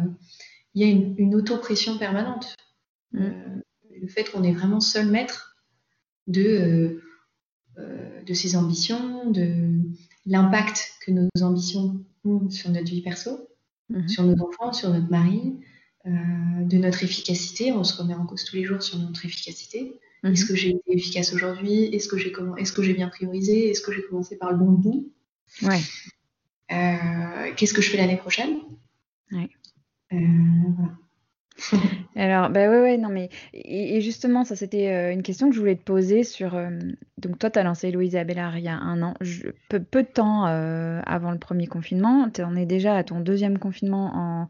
il y a une, une auto-pression permanente. Mm le fait qu'on est vraiment seul maître de, euh, euh, de ses ambitions, de l'impact que nos ambitions sur notre vie perso, mhm. sur nos enfants, sur notre mari, euh, de notre efficacité. On se remet en cause tous les jours sur notre efficacité. Mhm. Est-ce que j'ai été efficace aujourd'hui? Est-ce que j'ai est-ce que j'ai bien priorisé? Est-ce que j'ai commencé par le bon bout? Ouais. Qu'est-ce que je fais l'année prochaine? Ouais. voilà. Alors, bah ouais, ouais, non, mais et, justement, ça c'était euh, une question que je voulais te poser sur. Euh, donc, toi, tu as lancé Louise Abelard il y a un an, peu, peu, de temps euh, avant le premier confinement. Tu en es déjà à ton deuxième confinement en,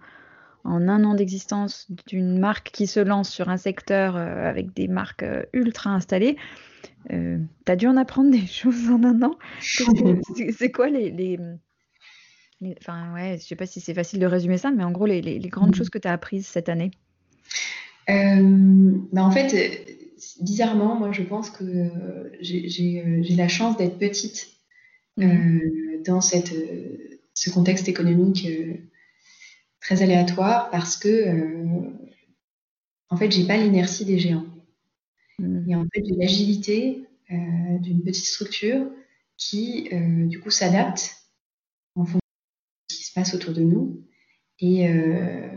en un an d'existence d'une marque qui se lance sur un secteur avec des marques ultra installées. tu as dû en apprendre des choses en un an. C'est quoi les, les Enfin, ouais, je sais pas si c'est facile de résumer ça, mais en gros, les, grandes mmh. choses que tu as apprises cette année euh, bah, En fait, bizarrement, moi, je pense que euh, j'ai la chance d'être petite mmh. euh, dans cette, ce contexte économique très aléatoire parce que en fait, j'ai pas l'inertie des géants. Mm. Et en fait, j'ai l'agilité euh, d'une petite structure qui, euh, du coup, s'adapte en fonction de ce qui se passe autour de nous. Et, euh,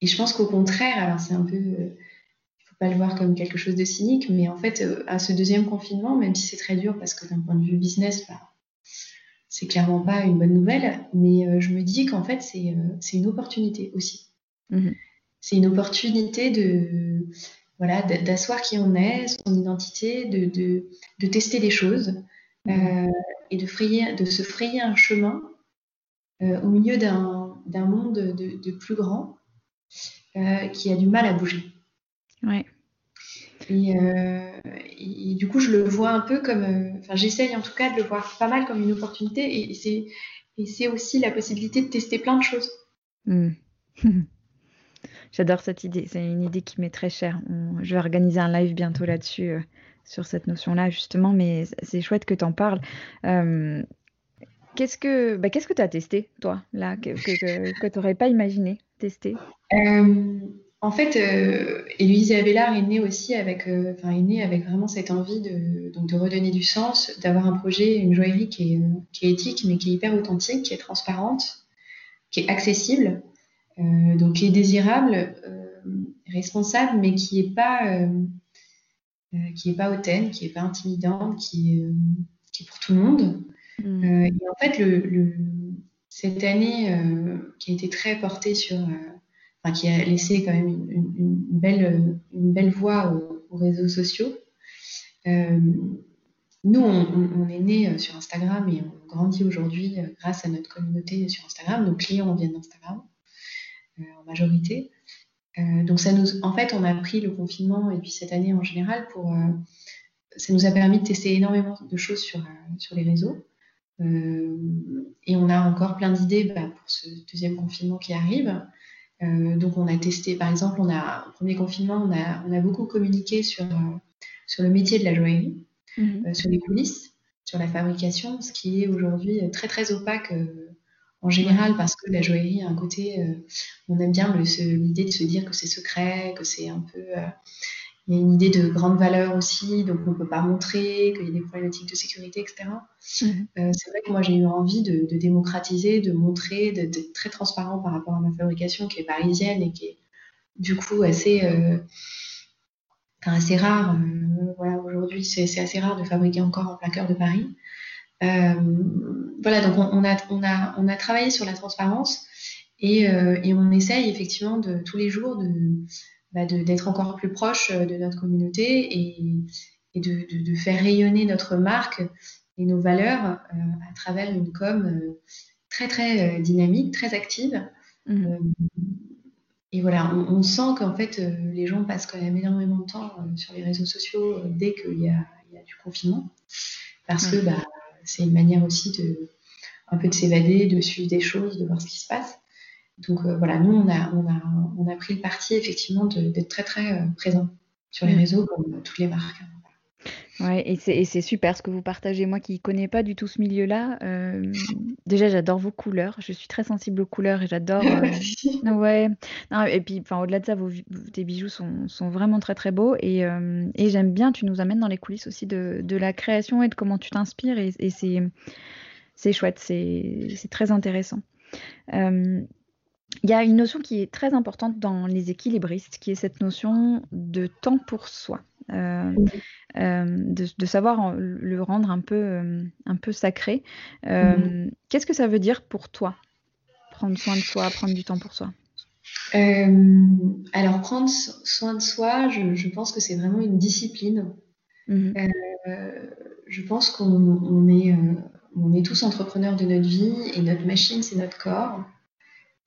et je pense qu'au contraire, alors c'est un peu, il faut pas le voir comme quelque chose de cynique, mais en fait, à ce deuxième confinement, même si c'est très dur parce que d'un point de vue business, bah, c'est clairement pas une bonne nouvelle, mais je me dis qu'en fait, c'est une opportunité aussi. Mhm. C'est une opportunité de voilà d'asseoir qui on est, son identité, de, de, de tester des choses euh, et de, frayer, de se frayer un chemin euh, au milieu d'un monde de, de, plus grand euh, qui a du mal à bouger. Ouais. Et, et, du coup, je le vois un peu comme, enfin, j'essaye en tout cas de le voir pas mal comme une opportunité, et c'est et c'est aussi la possibilité de tester plein de choses. Mm. J'adore cette idée. C'est une idée qui m'est très chère. Je vais organiser un live bientôt là-dessus, euh, sur cette notion-là, justement. Mais c'est chouette que tu en parles. Euh, qu'est-ce que bah, qu'est-ce que tu as testé, toi, là, que, que, tu n'aurais pas imaginé tester? Euh, En fait, Héloïse Abélard est née aussi avec, est née avec vraiment cette envie de, donc, de redonner du sens, d'avoir un projet, une joaillerie qui est, qui est éthique, mais qui est hyper authentique, qui est transparente, qui est accessible. Euh, donc qui est désirable, euh, responsable, mais qui n'est pas, euh, qui est pas hautaine, qui n'est pas intimidante, qui, qui est pour tout le monde. Mm. et en fait, cette année qui a été très portée sur, enfin, qui a laissé quand même une, belle, une belle voix aux, réseaux sociaux. nous, on, est né sur Instagram et on grandit aujourd'hui grâce à notre communauté sur Instagram. Nos clients viennent d'Instagram. Euh, en majorité. Euh, donc ça nous, en fait, on a pris le confinement et puis cette année en général pour, euh, ça nous a permis de tester énormément de choses sur, sur les réseaux. Et on a encore plein d'idées bah, pour ce deuxième confinement qui arrive. donc on a testé, par exemple, on a, au premier confinement, on a, on a beaucoup communiqué sur, sur le métier de la joaillerie, mmh. sur les coulisses, sur la fabrication, ce qui est aujourd'hui très très opaque en général parce que la joaillerie a un côté, euh, on aime bien l'idée de se dire que c'est secret, que c'est un peu, euh, il y a une idée de grande valeur aussi, donc on ne peut pas montrer, qu'il y a des problématiques de sécurité, etc. Euh, c'est vrai que moi j'ai eu envie de, démocratiser, de montrer, d'être très transparent par rapport à ma fabrication qui est parisienne et qui est du coup assez, assez rare. voilà, aujourd'hui c'est assez rare de fabriquer encore en plein cœur de Paris. Euh, voilà, donc on, a, on, a, on a travaillé sur la transparence et, euh, et on essaye effectivement de, tous les jours de, bah d'être encore plus proche de notre communauté et, et de, de, faire rayonner notre marque et nos valeurs euh, à travers une com très très dynamique, très active. Mmh. et voilà, on, sent qu'en fait les gens passent quand même énormément de temps sur les réseaux sociaux dès qu'il y a, y a, du confinement parce que bah, c'est une manière aussi de un peu de s'évader, de suivre des choses, de voir ce qui se passe. Donc euh, voilà, nous, on a, on, a, on a pris le parti effectivement d'être très très euh, présent sur les mm. réseaux comme euh, toutes les marques. Ouais, et c'est super ce que vous partagez. Moi qui ne connais pas du tout ce milieu-là, déjà j'adore vos couleurs. Je suis très sensible aux couleurs et j'adore. ouais. et puis au-delà de ça, vos, tes bijoux sont, sont, vraiment très très beaux. Et, et j'aime bien, tu nous amènes dans les coulisses aussi de, de la création et de comment tu t'inspires. Et, et c'est chouette, c'est très intéressant. Il y a une notion qui est très importante dans les équilibristes, qui est cette notion de temps pour soi. Euh, euh, de, savoir le rendre un peu, euh, un peu sacré. Qu'est-ce que ça veut dire pour toi Prendre soin de soi, prendre du temps pour soi? Alors, prendre soin de soi, je, pense que c'est vraiment une discipline. Mmh je pense qu'on est, on est tous entrepreneurs de notre vie et notre machine, c'est notre corps.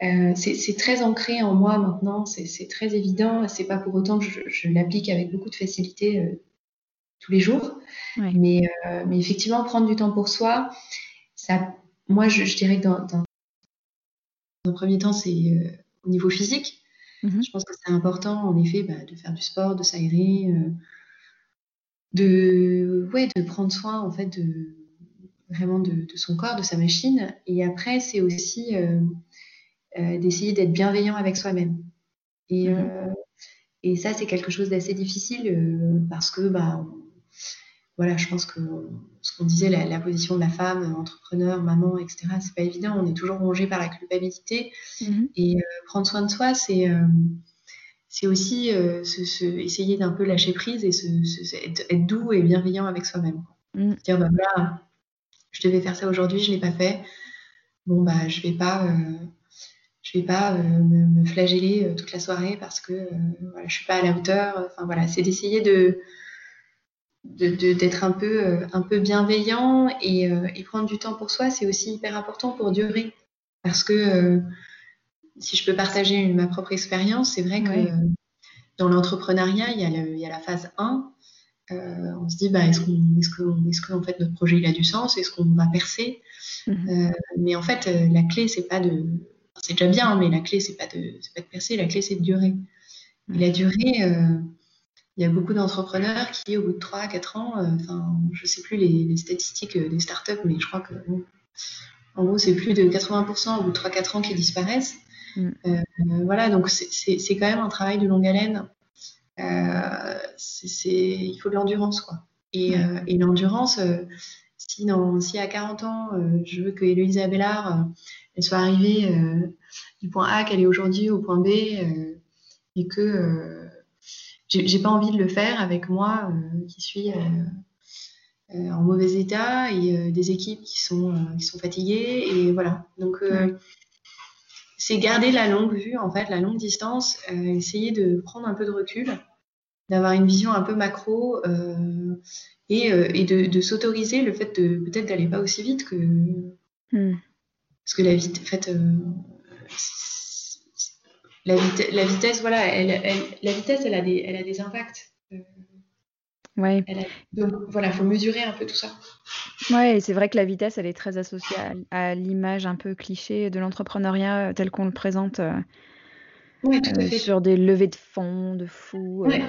Euh, c'est très ancré en moi maintenant, c'est très évident. C'est pas pour autant que je, l'applique avec beaucoup de facilité euh, tous les jours. Mais, euh, mais, effectivement, prendre du temps pour soi, ça, moi, je, dirais que dans, dans, un premier temps, c'est au niveau physique. Mm-hmm. Je pense que c'est important, en effet, bah, de faire du sport, de s'aérer, de, ouais, de prendre soin, en fait, de, vraiment de, de, son corps, de sa machine. Et après, c'est aussi d'essayer d'être bienveillant avec soi-même. Et, mhm. euh, Et ça, c'est quelque chose d'assez difficile parce que, bah, voilà, je pense que ce qu'on disait, la, position de la femme, entrepreneur, maman, etc., c'est pas évident. On est toujours rongé par la culpabilité. Mm-hmm. Et prendre soin de soi, c'est c'est aussi essayer d'un peu lâcher prise et être, doux et bienveillant avec soi-même. Mm. Dire, bah voilà, je devais faire ça aujourd'hui, je ne l'ai pas fait. Bon, bah, je vais pas, euh, je vais pas euh, me, flageller euh, toute la soirée parce que voilà, je suis pas à la hauteur. Enfin, voilà, c'est d'essayer de d'être un peu un peu bienveillant et, et, prendre du temps pour soi c'est aussi hyper important pour durer. Parce que si je peux partager ma propre expérience c'est vrai que dans l'entrepreneuriat il y, a il y a la phase 1 euh, on se dit, bah, est-ce, que, est-ce que en fait, notre projet il a du sens? Est-ce qu'on va percer? Euh, Mais en fait, euh, la clé, c'est pas de. C'est déjà bien, mais la clé, c'est pas de, pas de percer, la clé, c'est de durer. Et la durée, il y a beaucoup d'entrepreneurs qui, au bout de 3-4 ans, enfin, je sais plus les, statistiques des startups, mais je crois que, en gros, c'est plus de 80% au bout de 3-4 ans qui disparaissent. Mm. voilà, donc c'est, quand même un travail de longue haleine euh, il faut de l'endurance, quoi. Et, euh, l'endurance, euh, si, si à 40 ans, je veux que Héloïse Abellard, elle soit arrivée du point A qu'elle est aujourd'hui au point B, et que j'ai pas envie de le faire avec moi qui suis en mauvais état et des équipes qui sont, qui sont fatiguées. Et voilà. Donc, c'est garder la longue vue, en fait, la longue distance, essayer de prendre un peu de recul d'avoir une vision un peu macro euh, et, euh, et, de, s'autoriser le fait de peut-être d'aller pas aussi vite que hmm. Parce que la, vite, en fait, euh, la, la, vitesse voilà elle, la vitesse elle a des elle a des impacts ouais. donc voilà il faut mesurer un peu tout ça ouais c'est vrai que la vitesse elle est très associée à, l'image un peu cliché de l'entrepreneuriat tel qu'on le présente euh, sur des levées de fonds de fou, euh,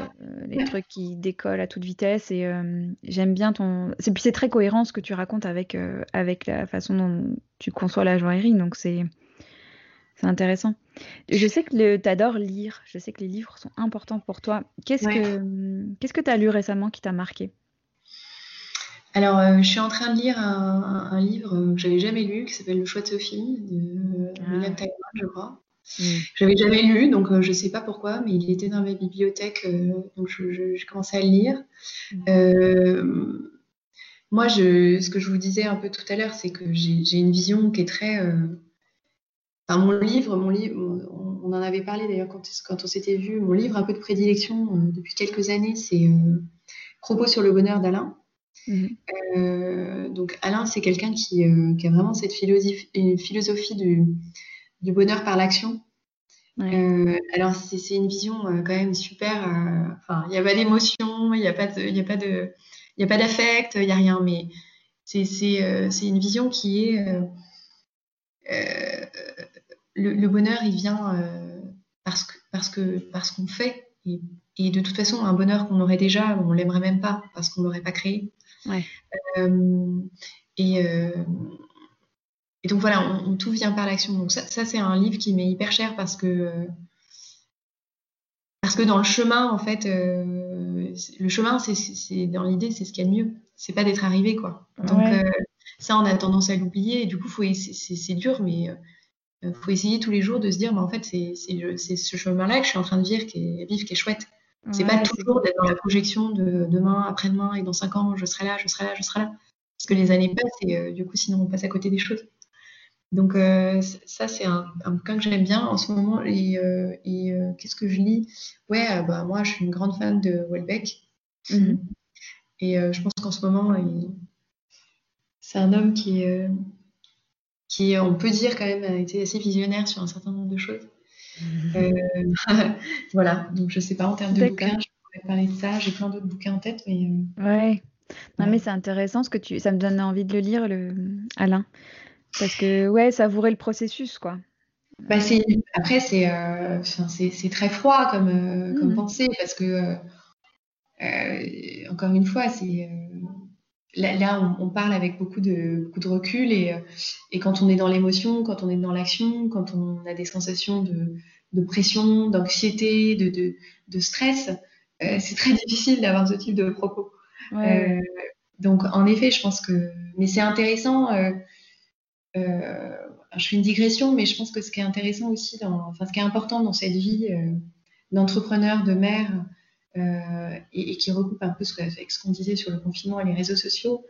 les trucs qui décollent à toute vitesse. Et euh, j'aime bien ton. C'est puis c'est très cohérent ce que tu racontes avec avec la façon dont tu conçois la joaillerie. Donc c'est c'est intéressant. Je sais que tu adores lire. Je sais que les livres sont importants pour toi. Qu'est-ce que qu'est-ce que tu as lu récemment qui t'a marqué? Alors, je suis en train de lire un, livre que j'avais jamais lu, qui s'appelle Le choix de Sophie, de ah. William je crois. Mm. J'avais jamais lu, donc je euh, je sais pas pourquoi, mais il était dans ma bibliothèque, euh, donc j'ai commencé à le lire. Mm. Euh, moi, je, ce que je vous disais un peu tout à l'heure, c'est que j'ai une vision qui est très. Enfin, mon livre, mon livre, on, en avait parlé d'ailleurs quand, quand, on s'était vu. Mon livre un peu de prédilection depuis quelques années, c'est Propos sur le bonheur d'Alain. Mm. donc Alain, c'est quelqu'un qui, qui, a vraiment cette philosophie, une philosophie du, du bonheur par l'action. Euh, alors c'est une vision euh, quand même super. Euh, il n'y a pas d'émotion, il n'y a pas de, il a pas de, il a pas d'affect, il n'y a rien. Mais c'est une vision qui est le, bonheur, il vient parce que parce que parce qu'on fait. Et, et, de toute façon, un bonheur qu'on aurait déjà, on l'aimerait même pas parce qu'on l'aurait pas créé. Ouais. et et donc voilà, on, tout vient par l'action. Donc ça, c'est un livre qui m'est hyper cher parce que parce que dans le chemin, en fait, euh, le chemin, c'est dans l'idée, c'est ce qu'il y a de mieux. C'est pas d'être arrivé, quoi. Donc euh, ça, on a tendance à l'oublier. Et du coup, c'est dur, mais il euh, faut essayer tous les jours de se dire, mais en fait, c'est ce chemin-là que je suis en train de vivre qui est, vivre, qui est chouette. C'est pas toujours d'être dans la projection de demain, après-demain et dans cinq ans, je serai là, je serai là, je serai là. Parce que les années passent et du coup, sinon, on passe à côté des choses. Donc euh, ça, c'est un, bouquin que j'aime bien en ce moment. Et, euh, euh, qu'est-ce que je lis? Ouais, bah, moi, je suis une grande fan de Welbeck. Mhm. Et je pense qu'en ce moment, c'est un homme qui, qui, on peut dire quand même, a été assez visionnaire sur un certain nombre de choses. Mhm. voilà, donc je sais pas en termes de bouquins, je pourrais parler de ça. J'ai plein d'autres bouquins en tête, mais... Ouais. Non, mais c'est intéressant ce que tu... Ça me donne envie de le lire, le... Alain. Parce que, ouais, savourer le processus, quoi. Bah, après, euh, c'est très froid comme, euh, comme mmh. pensée, parce que, euh, encore une fois, c'est là, on, parle avec beaucoup de, beaucoup de recul, et, et quand on est dans l'émotion, quand on est dans l'action, quand on a des sensations de, de pression, d'anxiété, de, de, stress, euh, c'est très difficile d'avoir ce type de propos. Euh, donc, en effet, je pense que. Mais c'est intéressant. Je fais une digression, mais je pense que ce qui est intéressant aussi, dans, enfin, ce qui est important dans cette vie d'entrepreneur, de mère, et, qui recoupe un peu ce, avec ce qu'on disait sur le confinement et les réseaux sociaux,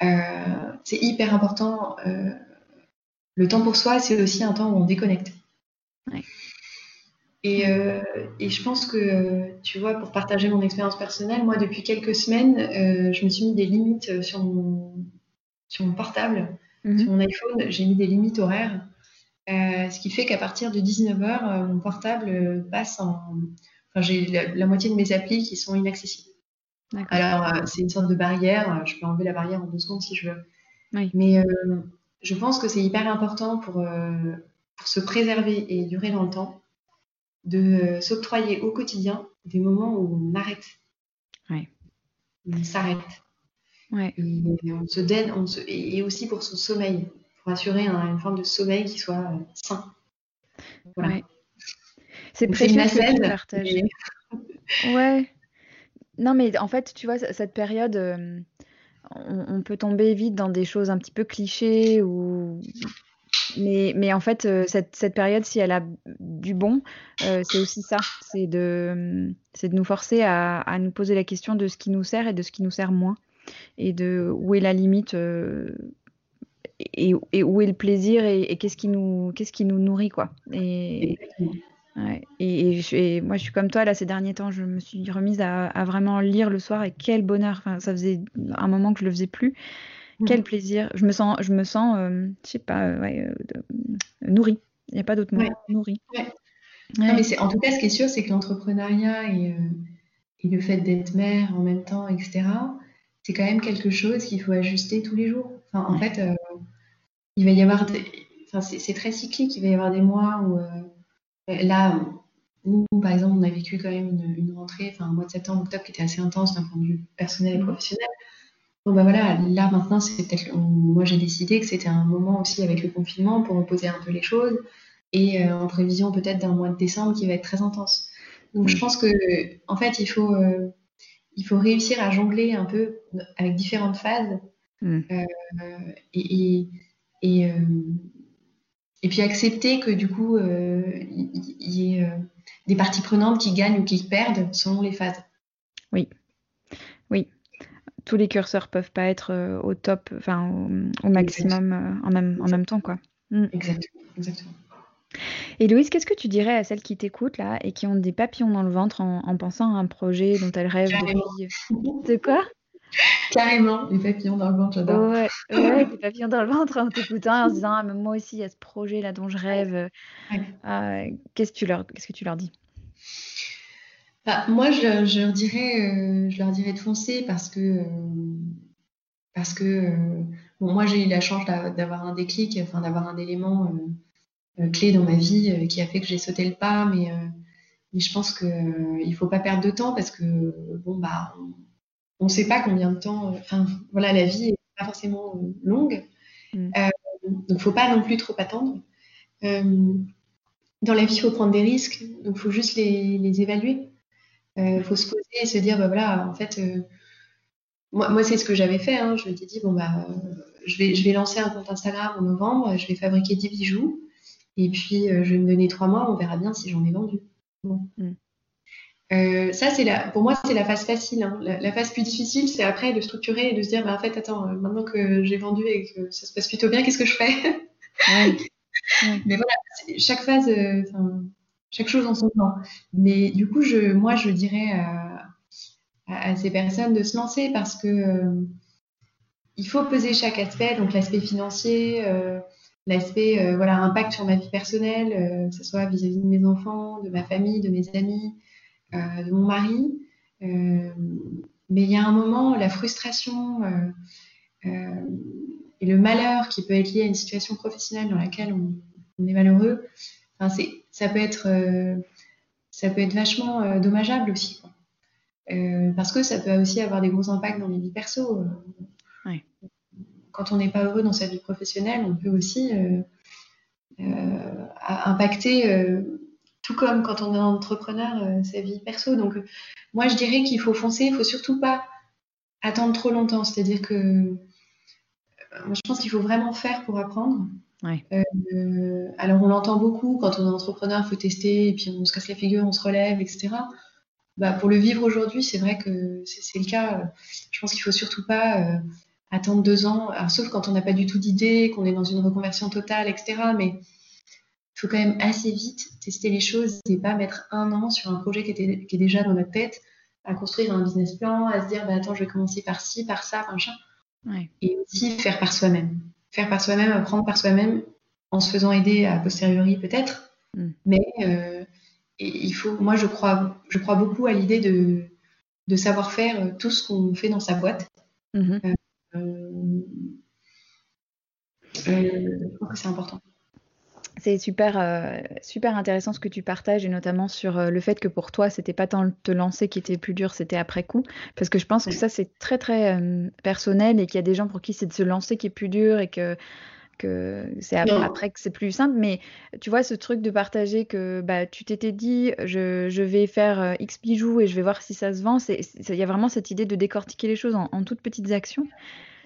c'est hyper important. le temps pour soi, c'est aussi un temps où on déconnecte. Euh, et, je pense que, tu vois, pour partager mon expérience personnelle, moi, depuis quelques semaines, euh, je me suis mis des limites sur mon, sur mon portable, mhm. sur mon iPhone. J'ai mis des limites horaires. Euh, ce qui fait qu'à partir de 19h, mon portable passe en. Enfin, j'ai la, moitié de mes applis qui sont inaccessibles. Alors, c'est une sorte de barrière. Je peux enlever la barrière en deux secondes si je veux. Mais je pense que c'est hyper important pour, pour se préserver et durer dans le temps de s'octroyer au quotidien des moments où on arrête. Ouais. On s'arrête. Ouais. Et on se donne, on se, et aussi pour son sommeil, pour assurer une forme de sommeil qui soit euh, sain. Voilà. Ouais. C'est précieux que tu partages. Ouais. Non, mais en fait, tu vois, cette période, euh, on, on, peut tomber vite dans des choses un petit peu clichés ou mais, mais en fait, euh, cette, cette, période, si elle a du bon, euh, c'est aussi ça. C'est de, de nous forcer à, à, nous poser la question de ce qui nous sert et de ce qui nous sert moins. Et de où est la limite euh, et, et, où est le plaisir et, qu'est-ce qui, nous, qu'est-ce qui nous nourrit. Quoi. Et, ouais, et, moi, je suis comme toi, là, ces derniers temps, je me suis remise à, à vraiment lire le soir et quel bonheur. Enfin, ça faisait un moment que je le faisais plus. Quel plaisir. Je me sens, je me sens, euh, je sais pas, euh, ouais, euh, nourrie. Il n'y a pas d'autre mot. Nourrie. mais c'est, en tout cas, ce qui est sûr, c'est que l'entrepreneuriat et, et, le fait d'être mère en même temps, etc., c'est quand même quelque chose qu'il faut ajuster tous les jours. Enfin, en fait, il va y avoir, enfin, c'est, très cyclique. Il va y avoir des mois où, là, nous, par exemple, on a vécu quand même une, une rentrée, enfin, un mois de septembre, octobre qui était assez intense d'un point de vue personnel et professionnel. Bon bah voilà, là maintenant, c'est peut-être, moi j'ai décidé que c'était un moment aussi avec le confinement pour reposer un peu les choses et euh, en prévision peut-être d'un mois de décembre qui va être très intense. Donc je pense que en fait il faut euh, il faut réussir à jongler un peu avec différentes phases mm. euh, et, et, et, puis accepter que du coup il y, ait des parties prenantes qui gagnent ou qui perdent selon les phases. Oui, oui tous les curseurs peuvent pas être euh, au top, enfin au, maximum euh, en, même, en même temps, quoi. Mm. Exactement, exactement. Et Louise, qu'est-ce que tu dirais à celles qui t'écoutent là et qui ont des papillons dans le ventre en, pensant à un projet dont elles rêvent depuis. De quoi? Carrément, des papillons dans le ventre, j'adore. Ouais, ouais, des papillons dans le ventre en t'écoutant, en se disant ah, moi aussi il y a ce projet là dont je rêve. Euh, qu'est-ce que tu leur, qu'est-ce que tu leur dis? Bah, moi, je, leur dirais, euh, je leur dirais de foncer parce que, euh, parce que bon, moi, j'ai eu la chance d'avoir un déclic, enfin, d'avoir un élément clé dans ma vie qui a fait que j'ai sauté le pas, mais, mais je pense qu'il ne faut pas perdre de temps parce que, bon, bah, on ne sait pas combien de temps, enfin, voilà, la vie n'est pas forcément longue, mm. donc il ne faut pas non plus trop attendre. dans la vie, il faut prendre des risques, donc il faut juste les, les évaluer. Il euh, faut se poser et se dire, bah voilà, en fait, euh, moi, moi c'est ce que j'avais fait. Hein. Je m'étais dit, bon, bah, je, vais, je vais lancer un compte Instagram en novembre, je vais fabriquer 10 bijoux, et puis euh, je vais me donner trois mois, on verra bien si j'en ai vendu. Mm. ça, c'est la, pour moi, c'est la phase facile. Hein. La, phase plus difficile, c'est après de structurer et de se dire, bah, en fait, attends, maintenant que j'ai vendu et que ça se passe plutôt bien, qu'est-ce que je fais? Mais voilà, chaque phase, chaque chose en son temps. Mais du coup, je, moi, je dirais à, à, ces personnes de se lancer parce que euh, il faut peser chaque aspect, donc l'aspect financier, euh, l'aspect euh, voilà impact sur ma vie personnelle, que ce soit vis-à-vis de mes enfants, de ma famille, de mes amis, de mon mari. mais il y a un moment, la frustration et le malheur qui peut être lié à une situation professionnelle dans laquelle on, est malheureux, enfin, ça peut être, euh, ça peut être vachement euh, dommageable aussi. Euh, parce que ça peut aussi avoir des gros impacts dans les vies perso. Quand on n'est pas heureux dans sa vie professionnelle, on peut aussi impacter tout comme quand on est entrepreneur, sa vie perso. Donc, moi, je dirais qu'il faut foncer, il faut surtout pas attendre trop longtemps. C'est-à-dire que je pense qu'il faut vraiment faire pour apprendre. alors, on l'entend beaucoup quand on est entrepreneur, il faut tester, et puis on se casse la figure, on se relève, etc. Bah, pour le vivre aujourd'hui, c'est vrai que c'est le cas. Je pense qu'il faut surtout pas attendre deux ans, sauf quand on n'a pas du tout d'idée, qu'on est dans une reconversion totale, etc. Mais il faut quand même assez vite tester les choses et pas mettre un an sur un projet qui, était, qui est déjà dans notre tête, à construire un business plan, à se dire bah, attends, je vais commencer par ci, par ça, machin. Ouais. Et aussi faire par soi-même. Faire par soi-même, apprendre par soi-même, en se faisant aider a posteriori peut-être. Mm. Mais euh, il faut, moi, je crois, je crois beaucoup à l'idée de, de savoir faire tout ce qu'on fait dans sa boîte. Mm-hmm. Euh, je crois que c'est important. C'est super, euh, super intéressant ce que tu partages et notamment sur le fait que pour toi, c'était pas tant te lancer qui était plus dur, c'était après coup. Parce que je pense que ça, c'est très, très personnel et qu'il y a des gens pour qui c'est de se lancer qui est plus dur et que que c'est après, que c'est plus simple. Mais tu vois, ce truc de partager que bah, tu t'étais dit, je, je, vais faire euh, X bijoux et je vais voir si ça se vend. Il y a vraiment cette idée de décortiquer les choses en, toutes petites actions.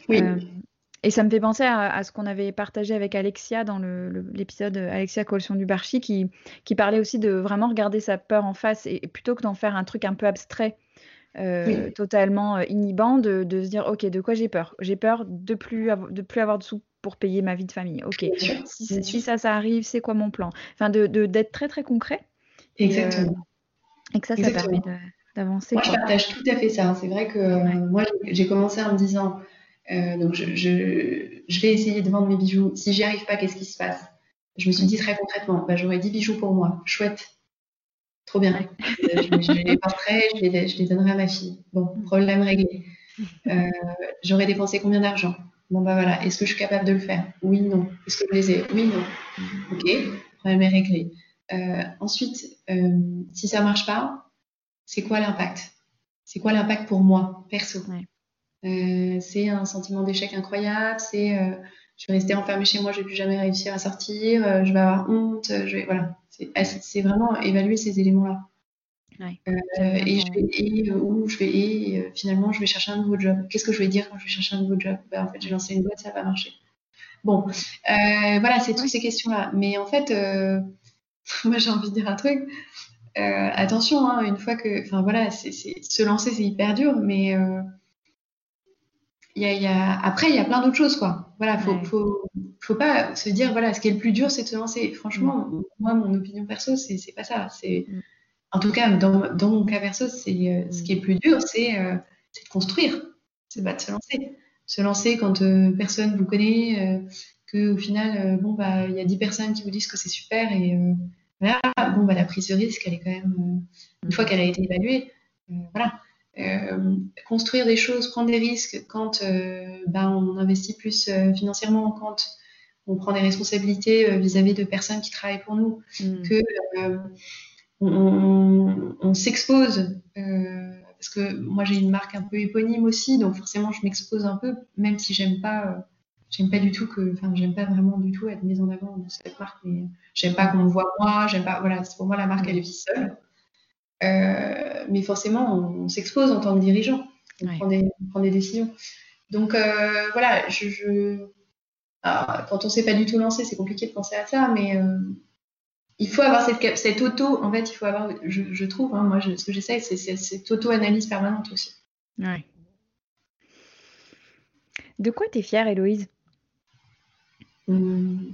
Oui. Euh, et ça me fait penser à, ce qu'on avait partagé avec Alexia dans l'épisode Alexia Collection du Barchi, qui, qui parlait aussi de vraiment regarder sa peur en face et, plutôt que d'en faire un truc un peu abstrait. Euh, totalement inhibant de, de, se dire ok de quoi j'ai peur? J'ai peur de plus de plus avoir de sous pour payer ma vie de famille. Ok, si, ça, ça arrive, c'est quoi mon plan? Enfin, d'être de, d'être très, très concret. Exactement. Et, que ça, ça permet d'avancer. Moi, je partage tout à fait ça. C'est vrai que euh, moi, j'ai commencé en me disant, euh, donc je, je, vais essayer de vendre mes bijoux. Si j'y arrive pas, qu'est-ce qui se passe? Je me suis dit très concrètement, bah, j'aurai 10 bijoux pour moi. Chouette. Trop bien. Euh, je, les porterai, je les, je les donnerai à ma fille. Bon, mm. problème réglé. j'aurais dépensé combien d'argent? Bon, bah voilà, est-ce que je suis capable de le faire? Oui, non. Est-ce que je les ai? Oui, non. Ok, le problème est réglé. Euh, ensuite, euh, si ça marche pas, c'est quoi l'impact? C'est quoi l'impact pour moi, perso? Euh, C'est un sentiment d'échec incroyable, c'est je vais rester enfermée chez moi, je vais plus jamais réussir à sortir, je vais avoir honte, je vais, voilà. C'est vraiment évaluer ces éléments-là. Euh, et je vais, euh, où je vais, et euh, finalement, je vais chercher un nouveau job. Qu'est-ce que je vais dire quand je vais chercher un nouveau job? Ben, En fait, j'ai lancé une boîte, ça va marcher. Bon, voilà, c'est toutes ces questions-là. Mais en fait, moi, j'ai envie de dire un truc. attention, hein, une fois que, enfin voilà, c'est, se lancer, c'est hyper dur, mais il y a, après, il y a plein d'autres choses, quoi. Voilà, faut, faut, faut, pas se dire, voilà, ce qui est le plus dur, c'est de se lancer. Franchement, mm. moi, mon opinion perso, c'est, c'est pas ça. C'est, mm en tout cas, dans, dans mon cas perso, c'est euh, ce qui est plus dur, c'est euh, de construire, c'est pas de se lancer. Se lancer quand euh, personne vous connaît, que au final, bon bah, il y a 10 personnes qui vous disent que c'est super et voilà, bon bah la prise de risque, elle est quand même une fois qu'elle a été évaluée, voilà. construire des choses, prendre des risques quand bah, on investit plus financièrement, quand on prend des responsabilités vis-à-vis de personnes qui travaillent pour nous, mm. que on, s'expose. Euh, parce que moi j'ai une marque un peu éponyme aussi, donc forcément je m'expose un peu, même si j'aime pas, euh, j'aime pas du tout que, enfin j'aime pas vraiment du tout être mise en avant de cette marque, mais j'aime pas qu'on me voit moi, j'aime pas, voilà, pour moi la marque elle vit seule. Euh, mais forcément on, s'expose en tant que dirigeant, on, prend, des, décisions. Donc voilà, je, quand on s'est pas du tout lancé, c'est compliqué de penser à ça, mais il faut avoir cette, cette, auto, en fait, il faut avoir, je, trouve, hein, moi, ce que j'essaie, c'est cette auto-analyse permanente aussi. Ouais. De quoi tu es fière, Héloïse? Hum,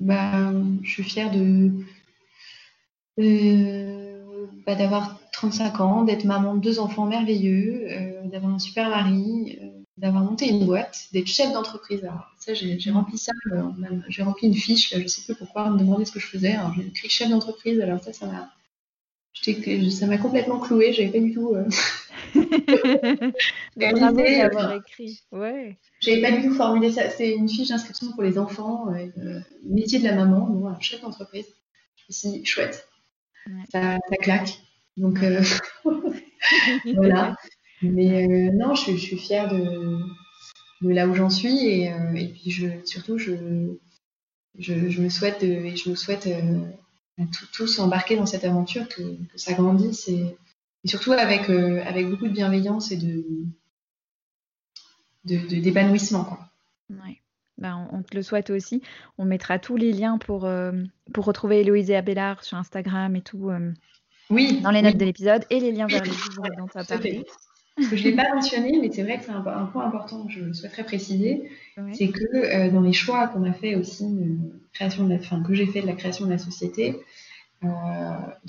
bah, Je suis fière de, euh, bah, d'avoir 35 ans, d'être maman de deux enfants merveilleux, euh, d'avoir un super mari, euh, d'avoir monté une boîte, d'être chef d'entreprise. Alors, ça, j'ai rempli ça, euh, j'ai rempli une fiche, là, je sais plus pourquoi, me demander ce que je faisais. Alors, j'ai écrit chef d'entreprise, alors ça, ça m'a. Ça m'a complètement cloué, j'avais pas du tout. Euh... Bravo d'avoir écrit. Ouais. J'avais pas du tout formulé ça. C'est une fiche d'inscription pour les enfants, euh, métier de la maman, bon, chef d'entreprise. Je me suis dit, chouette, ça, ça, claque. Donc euh, voilà. Mais euh, non, je, suis fière de, là où j'en suis et, euh, puis je, surtout je, je, me souhaite et je me souhaite euh, tous embarqués dans cette aventure, que, ça grandisse et, surtout avec, avec beaucoup de bienveillance et de d'épanouissement. Ben, on, te le souhaite aussi. On mettra tous les liens pour, pour retrouver Héloïse et Abélard sur Instagram et tout. oui. Dans les notes de l'épisode et les liens vers les livres dont tu as parlé. Ce que je ne l'ai pas mentionné, mais c'est vrai que c'est un, point important que je souhaiterais préciser, c'est que euh, dans les choix qu'on a fait aussi, de création de la, que j'ai fait de la création de la société, euh,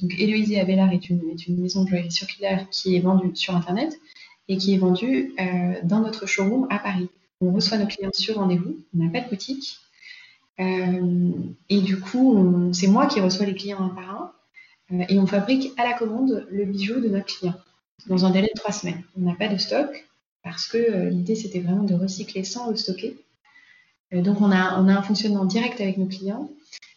donc Héloïse Abélard est une, est une maison de joaillerie circulaire qui est vendue sur Internet et qui est vendue euh, dans notre showroom à Paris. On reçoit nos clients sur rendez-vous, on n'a pas de boutique. et du coup, c'est moi qui reçois les clients un par un et on fabrique à la commande le bijou de notre client dans un délai de trois semaines. On n'a pas de stock parce que euh, l'idée c'était vraiment de recycler sans le stocker. Euh, donc on a, on a un fonctionnement direct avec nos clients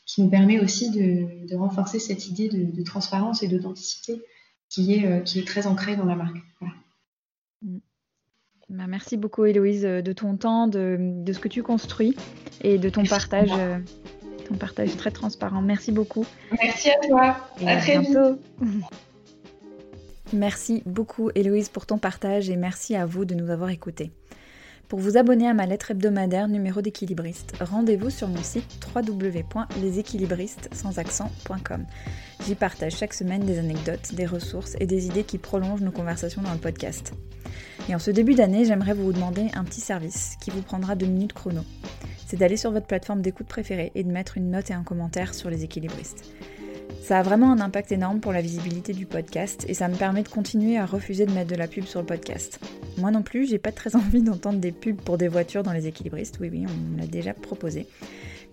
qui nous permet aussi de, renforcer cette idée de, transparence et d'authenticité qui est, euh, qui est très ancrée dans la marque. Mm. Bah, merci beaucoup Héloïse de ton temps, de, ce que tu construis et de ton partage, ton partage très transparent. Merci beaucoup. Merci à toi. à, très bientôt. Merci beaucoup Héloïse pour ton partage et merci à vous de nous avoir écoutés. Pour vous abonner à ma lettre hebdomadaire numéro d'équilibriste, rendez-vous sur mon site www.leséquilibristes.com. J'y partage chaque semaine des anecdotes, des ressources et des idées qui prolongent nos conversations dans le podcast. Et en ce début d'année, j'aimerais vous demander un petit service qui vous prendra deux minutes chrono. C'est d'aller sur votre plateforme d'écoute préférée et de mettre une note et un commentaire sur les équilibristes. Ça a vraiment un impact énorme pour la visibilité du podcast et ça me permet de continuer à refuser de mettre de la pub sur le podcast. Moi non plus, j'ai pas très envie d'entendre des pubs pour des voitures dans les équilibristes, oui oui, on l'a déjà proposé.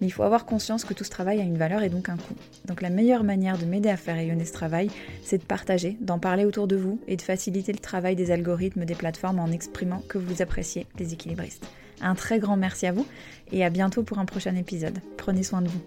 Mais il faut avoir conscience que tout ce travail a une valeur et donc un coût. Donc la meilleure manière de m'aider à faire rayonner ce travail, c'est de partager, d'en parler autour de vous et de faciliter le travail des algorithmes des plateformes en exprimant que vous appréciez les équilibristes. Un très grand merci à vous et à bientôt pour un prochain épisode. Prenez soin de vous.